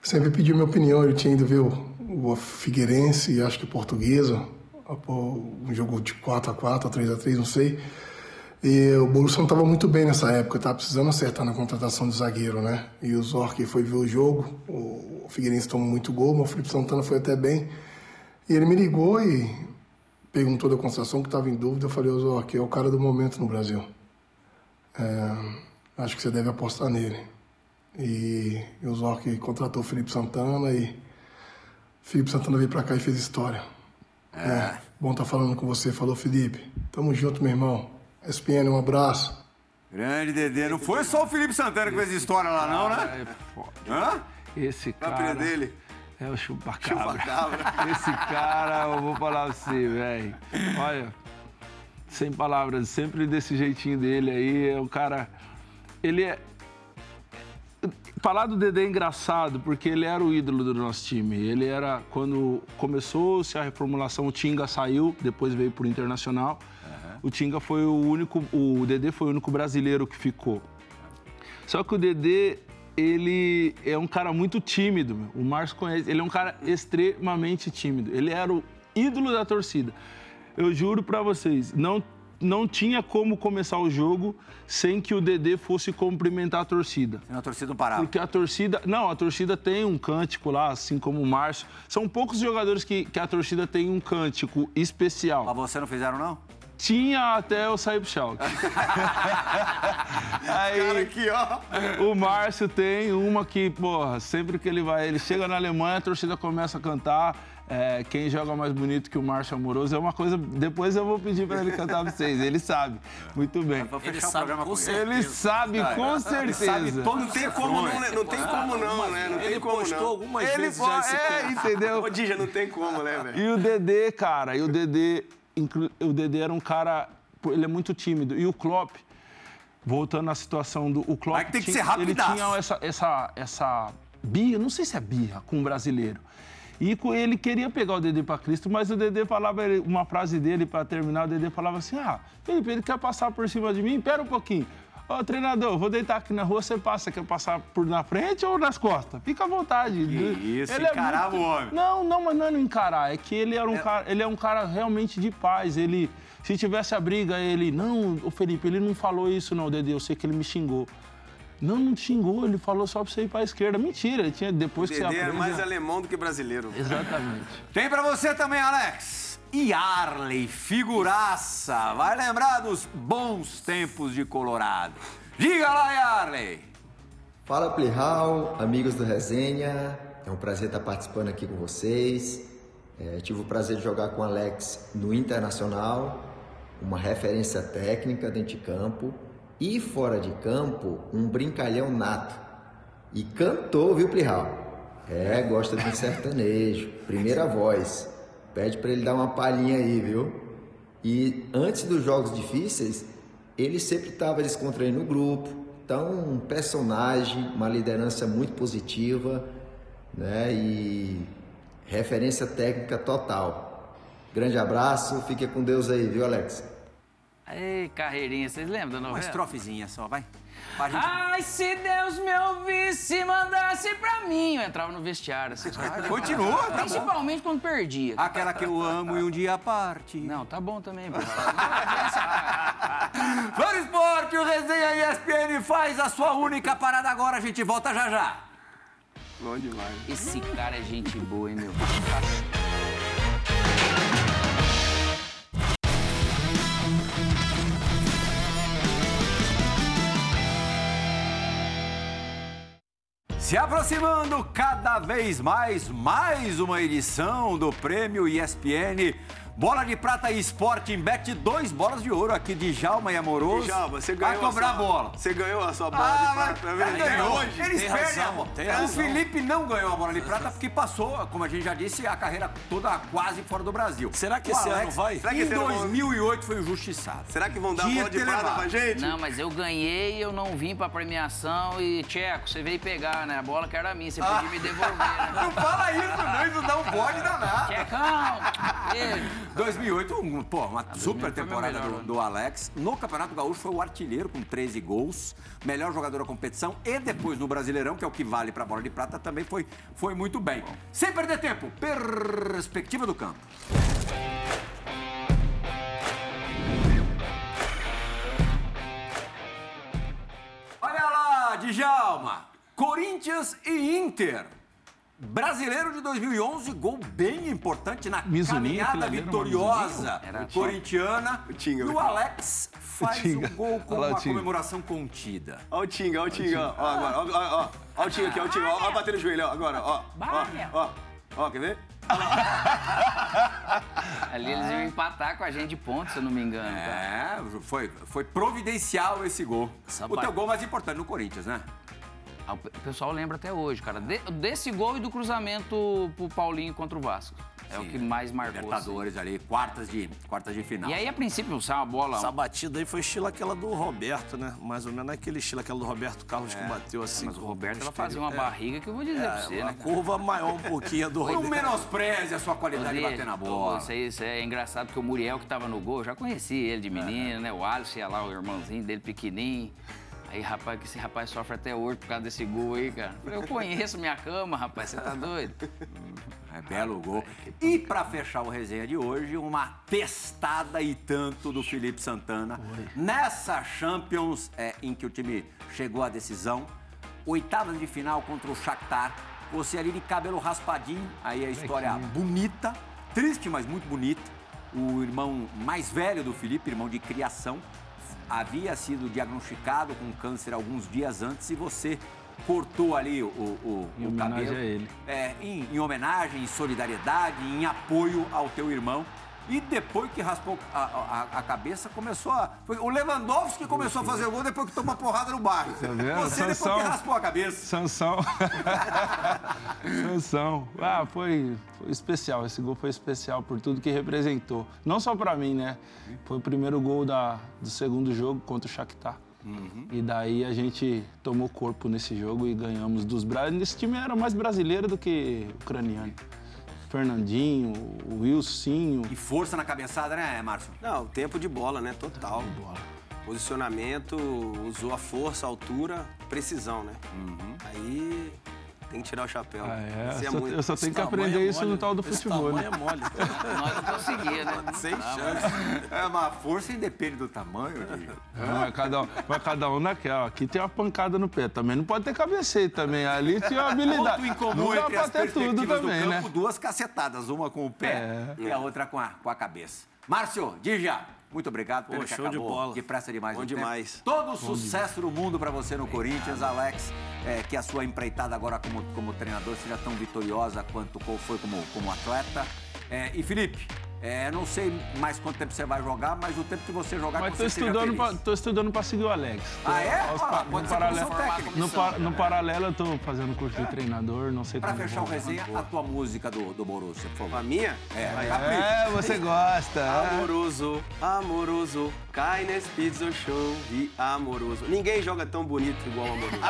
sempre pediu minha opinião. Ele tinha ido ver o, o Figueirense acho que Portuguesa, um jogo de 4 a 4 3 a 3 não sei. E o Borussia não estava muito bem nessa época, estava precisando acertar na contratação de zagueiro, né? E o Zorc foi ver o jogo, o Figueirense tomou muito gol, mas o Felipe Santana foi até bem. E ele me ligou e perguntou da contratação que estava em dúvida. Eu falei, Zorc, é o cara do momento no Brasil. É, acho que você deve apostar nele. E, e o Zorc contratou o Felipe Santana e Felipe Santana veio para cá e fez história. É. bom estar falando com você. Falou, Felipe. Tamo junto, meu irmão. SPN, um abraço. Grande Dedê. Não foi só o Felipe Santana que fez história lá, não, né? É foda. Hã? Esse é cara. dele? É o chupacabra. Chupacabra. <laughs> Esse cara, eu vou falar pra você, velho. Olha, sem palavras, sempre desse jeitinho dele aí. É um cara. Ele é. Falar do Dedé é engraçado, porque ele era o ídolo do nosso time. Ele era, quando começou-se a reformulação, o Tinga saiu, depois veio pro Internacional. O Tinga foi o único, o Dedé foi o único brasileiro que ficou. Só que o Dedê, ele é um cara muito tímido, meu. O Márcio conhece, ele é um cara extremamente tímido. Ele era o ídolo da torcida. Eu juro pra vocês, não não tinha como começar o jogo sem que o Dedê fosse cumprimentar a torcida. A torcida não parava. Porque a torcida. Não, a torcida tem um cântico lá, assim como o Márcio. São poucos jogadores que, que a torcida tem um cântico especial. Mas você não fizeram, não? Tinha até eu sair pro Schalke. <laughs> Aí, Cara, aqui, ó. o Márcio tem uma que, porra, sempre que ele vai, ele chega na Alemanha, a torcida começa a cantar. é, quem joga mais bonito que o Márcio Amoroso é uma coisa. Depois eu vou pedir pra ele cantar pra vocês. Ele sabe. Muito bem. Ele fechar o sabe programa com com ele. Ele sabe, com Ele sabe certeza. Não tem como não, né? Não tem como não, né? Não tem Ele como postou não. algumas Ele vezes pô- já esse é, entendeu? Ô, Dija, não tem como, né, velho? E o Dedê, cara, e o Dedê, o Dedê era um cara, ele é muito tímido. E o Klopp, voltando à situação do o Klopp, Mas tem que tinha- ser ele tinha essa, essa, essa birra, não sei se é birra, com o brasileiro. E ele queria pegar o Dedê para Cristo, mas o Dedê falava uma frase dele para terminar, o Dedê falava assim: "Ah, Felipe, ele quer passar por cima de mim? Pera um pouquinho. Ô, treinador, vou deitar aqui na rua, você passa, quer passar por na frente ou nas costas? Fica à vontade. isso, Ele é encarava muito- o homem. não, não, mas não é não encarar. É que ele era um cara, ele é um cara realmente de paz. Ele, se tivesse a briga, ele, não, o Felipe, ele não falou isso não, Dedê. Eu sei que ele me xingou. Não, não te xingou. Ele falou só pra você ir pra esquerda. Mentira. Ele tinha depois que você Dedê é aprende. mais alemão do que brasileiro. Exatamente. Tem pra você também, Alex. E Arley, figuraça. Vai lembrar dos bons tempos de Colorado. Diga lá, Yarley. Fala Plihal, amigos do Resenha, é um prazer estar participando aqui com vocês. É, tive o prazer de jogar com o Alex no Internacional, uma referência técnica dentro de campo e fora de campo, um brincalhão nato. E cantou, viu Plihal? É, gosta de um sertanejo. Primeira voz. Pede pra ele dar uma palhinha aí, viu? E antes dos jogos difíceis, ele sempre estava descontraindo o grupo. Então, um personagem, uma liderança muito positiva, né? E referência técnica total. Grande abraço, fique com Deus aí, viu, Alex? Ei, carreirinha, vocês lembram da Uma novela? estrofezinha só, vai. Gente... Ai, se Deus me ouvisse e mandasse pra mim. Eu entrava no vestiário, assim. Continua, tá bom. Principalmente quando perdia. Aquela que eu amo e um dia parte. Não, tá bom também, pô. <laughs> Fã Esporte, o Resenha ESPN faz a sua única parada agora. A gente volta já já. Bom demais. Esse cara é gente boa, hein, meu? Se aproximando cada vez mais, mais uma edição do Prêmio ESPN. Bola de prata e esporte em bet, dois bolas de ouro aqui de Jalma e Amoroso. Djalma, você Vai ganhou cobrar a a sua, bola. Você ganhou a sua bola Ah, de mas prata. ele ganhou. Eles Tem perdem a bola. tem O razão. Felipe não ganhou a bola de prata porque passou, como a gente já disse, a carreira toda quase fora do Brasil. Será que O esse ano Alex, vai? Será que em esse ano vai? 2008 foi injustiçado. Será que vão dar a Tinha bola de prata pra gente? Não, mas eu ganhei, eu não vim pra premiação e, Tcheco, você veio pegar, né? A bola que era minha, você podia me devolver, né? <laughs> Não fala isso, não, isso dá um bode danado. Tchecão! Ei, 2008, um, pô, uma super 2008 foi meu temporada melhor do, do Alex. No Campeonato Gaúcho foi o artilheiro com 13 gols, melhor jogador da competição e depois no Brasileirão, que é o que vale pra bola de prata, também foi, foi muito bem. Sem perder tempo, perspectiva do campo. Olha lá, Djalma. Corinthians e Inter. Brasileiro de 2011, gol bem importante na Mizuninho, caminhada vitoriosa Era corintiana. O Tinga, e o o Alex faz Tinga. um gol com Olha o uma comemoração contida. Ó o Tinga, ó o Tinga, ó. Ó, agora, ó, ó, ó. Ó o Tinga aqui, ó o Tinga. Ó bater no joelho, ó, agora, ó. Ó, ó, ó, quer ver? <laughs> ali eles iam empatar com a gente de ponto, se eu não me engano. cara. É, foi, foi providencial esse gol. Essa o teu gol mais importante no Corinthians, né? Ah, O pe- pessoal lembra até hoje, cara. De- desse gol e do cruzamento pro Paulinho contra o Vasco. É o Sim. que mais marcou. assim. Libertadores ali, quartas de, quartas de final. E aí, a princípio, sai uma bola. Essa batida aí foi estilo aquela do Roberto, né? Mais ou menos aquele estilo, aquela do Roberto Carlos que bateu assim. Mas o Roberto ela fazia uma exterior. barriga que eu vou dizer pra É, você, é, né? a curva maior um pouquinho do <laughs> Não Roberto. menospreze a sua qualidade de bater na bola. Isso, aí, isso é engraçado, porque o Muriel que tava no gol, eu já conheci ele de menino, né? O Alisson ia lá, o irmãozinho dele pequenininho. Aí, rapaz, que esse rapaz sofre até hoje por causa desse gol aí, cara. Eu falei, Eu conheço minha cama, rapaz, você tá doido? É belo gol. E pra fechar o resenha de hoje, uma testada e tanto do Felipe Santana. Nessa Champions é, em que o time chegou à decisão, oitavas de final contra o Shakhtar. Você ali de cabelo raspadinho, aí a história bonita, triste, mas muito bonita. O irmão mais velho do Felipe, irmão de criação, havia sido diagnosticado com câncer alguns dias antes e você cortou ali o, o, Em o homenagem cabelo. a ele. É, em, em homenagem, em solidariedade, em apoio ao teu irmão. E depois que raspou a, a- a cabeça, começou a. Foi o Lewandowski que começou a fazer o gol depois que tomou uma porrada no barro. Tá vendo? Você depois que raspou a cabeça. Sansão. <laughs> Sansão. Ah, foi, foi especial. Esse gol foi especial por tudo que representou. Não só pra mim, né? Foi o primeiro gol da, do segundo jogo contra o Shakhtar. E daí a gente tomou corpo nesse jogo e ganhamos dos brasileiros. Esse time era mais brasileiro do que ucraniano. Fernandinho, o Wilsinho. E força na cabeçada, né, Márcio? Não, tempo de bola, né? Total. Posicionamento, usou a força, a altura, precisão, né? Aí tem que tirar o chapéu. Ah, é. Isso Eu só, muito- eu só tenho que Esse tamanho aprender é isso mole, no tal do esse futebol, né? é mole. <laughs> Nós não conseguia, né? <laughs> Sem chance. É, mas a força independe do tamanho. Diego. Não, vai cada, um, vai cada um naquela. Aqui tem uma pancada no pé. Também não pode ter cabeceio também. Ali tinha uma habilidade. Ponto em comum não dá entre pra as ter tudo também, campo, né? duas cacetadas, uma com o pé e a outra com a, com a cabeça. Márcio, Dija, muito obrigado. Pena Pô, que show de acabou bola. depressa demais Bom o tempo. demais. Todo o sucesso do mundo pra você no Corinthians, Alex. é, que a sua empreitada agora como, como treinador seja tão vitoriosa quanto foi como, como atleta. É, e Felipe, É, não sei mais quanto tempo você vai jogar, mas o tempo que você jogar, Mas você estudando, feliz. pra, tô estudando pra seguir o Alex. Tô- Ah, é? aos pode no, ser paralelo, no, par- no paralelo, eu tô fazendo curso de treinador, não sei Pra também fechar o resenha, a tua música do, do Borussia, por favor. A minha? É, É, você gosta. Amoroso, amoroso, cai nesse pizza show e amoroso. Ninguém joga tão bonito igual o amoroso. Fã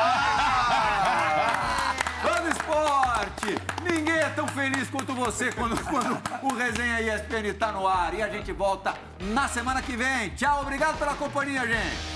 <laughs> Vamos esporte! Ninguém é tão feliz quanto você quando, <laughs> quando o Resenha ESPN está no ar. E a gente volta na semana que vem. Tchau, obrigado pela companhia, gente.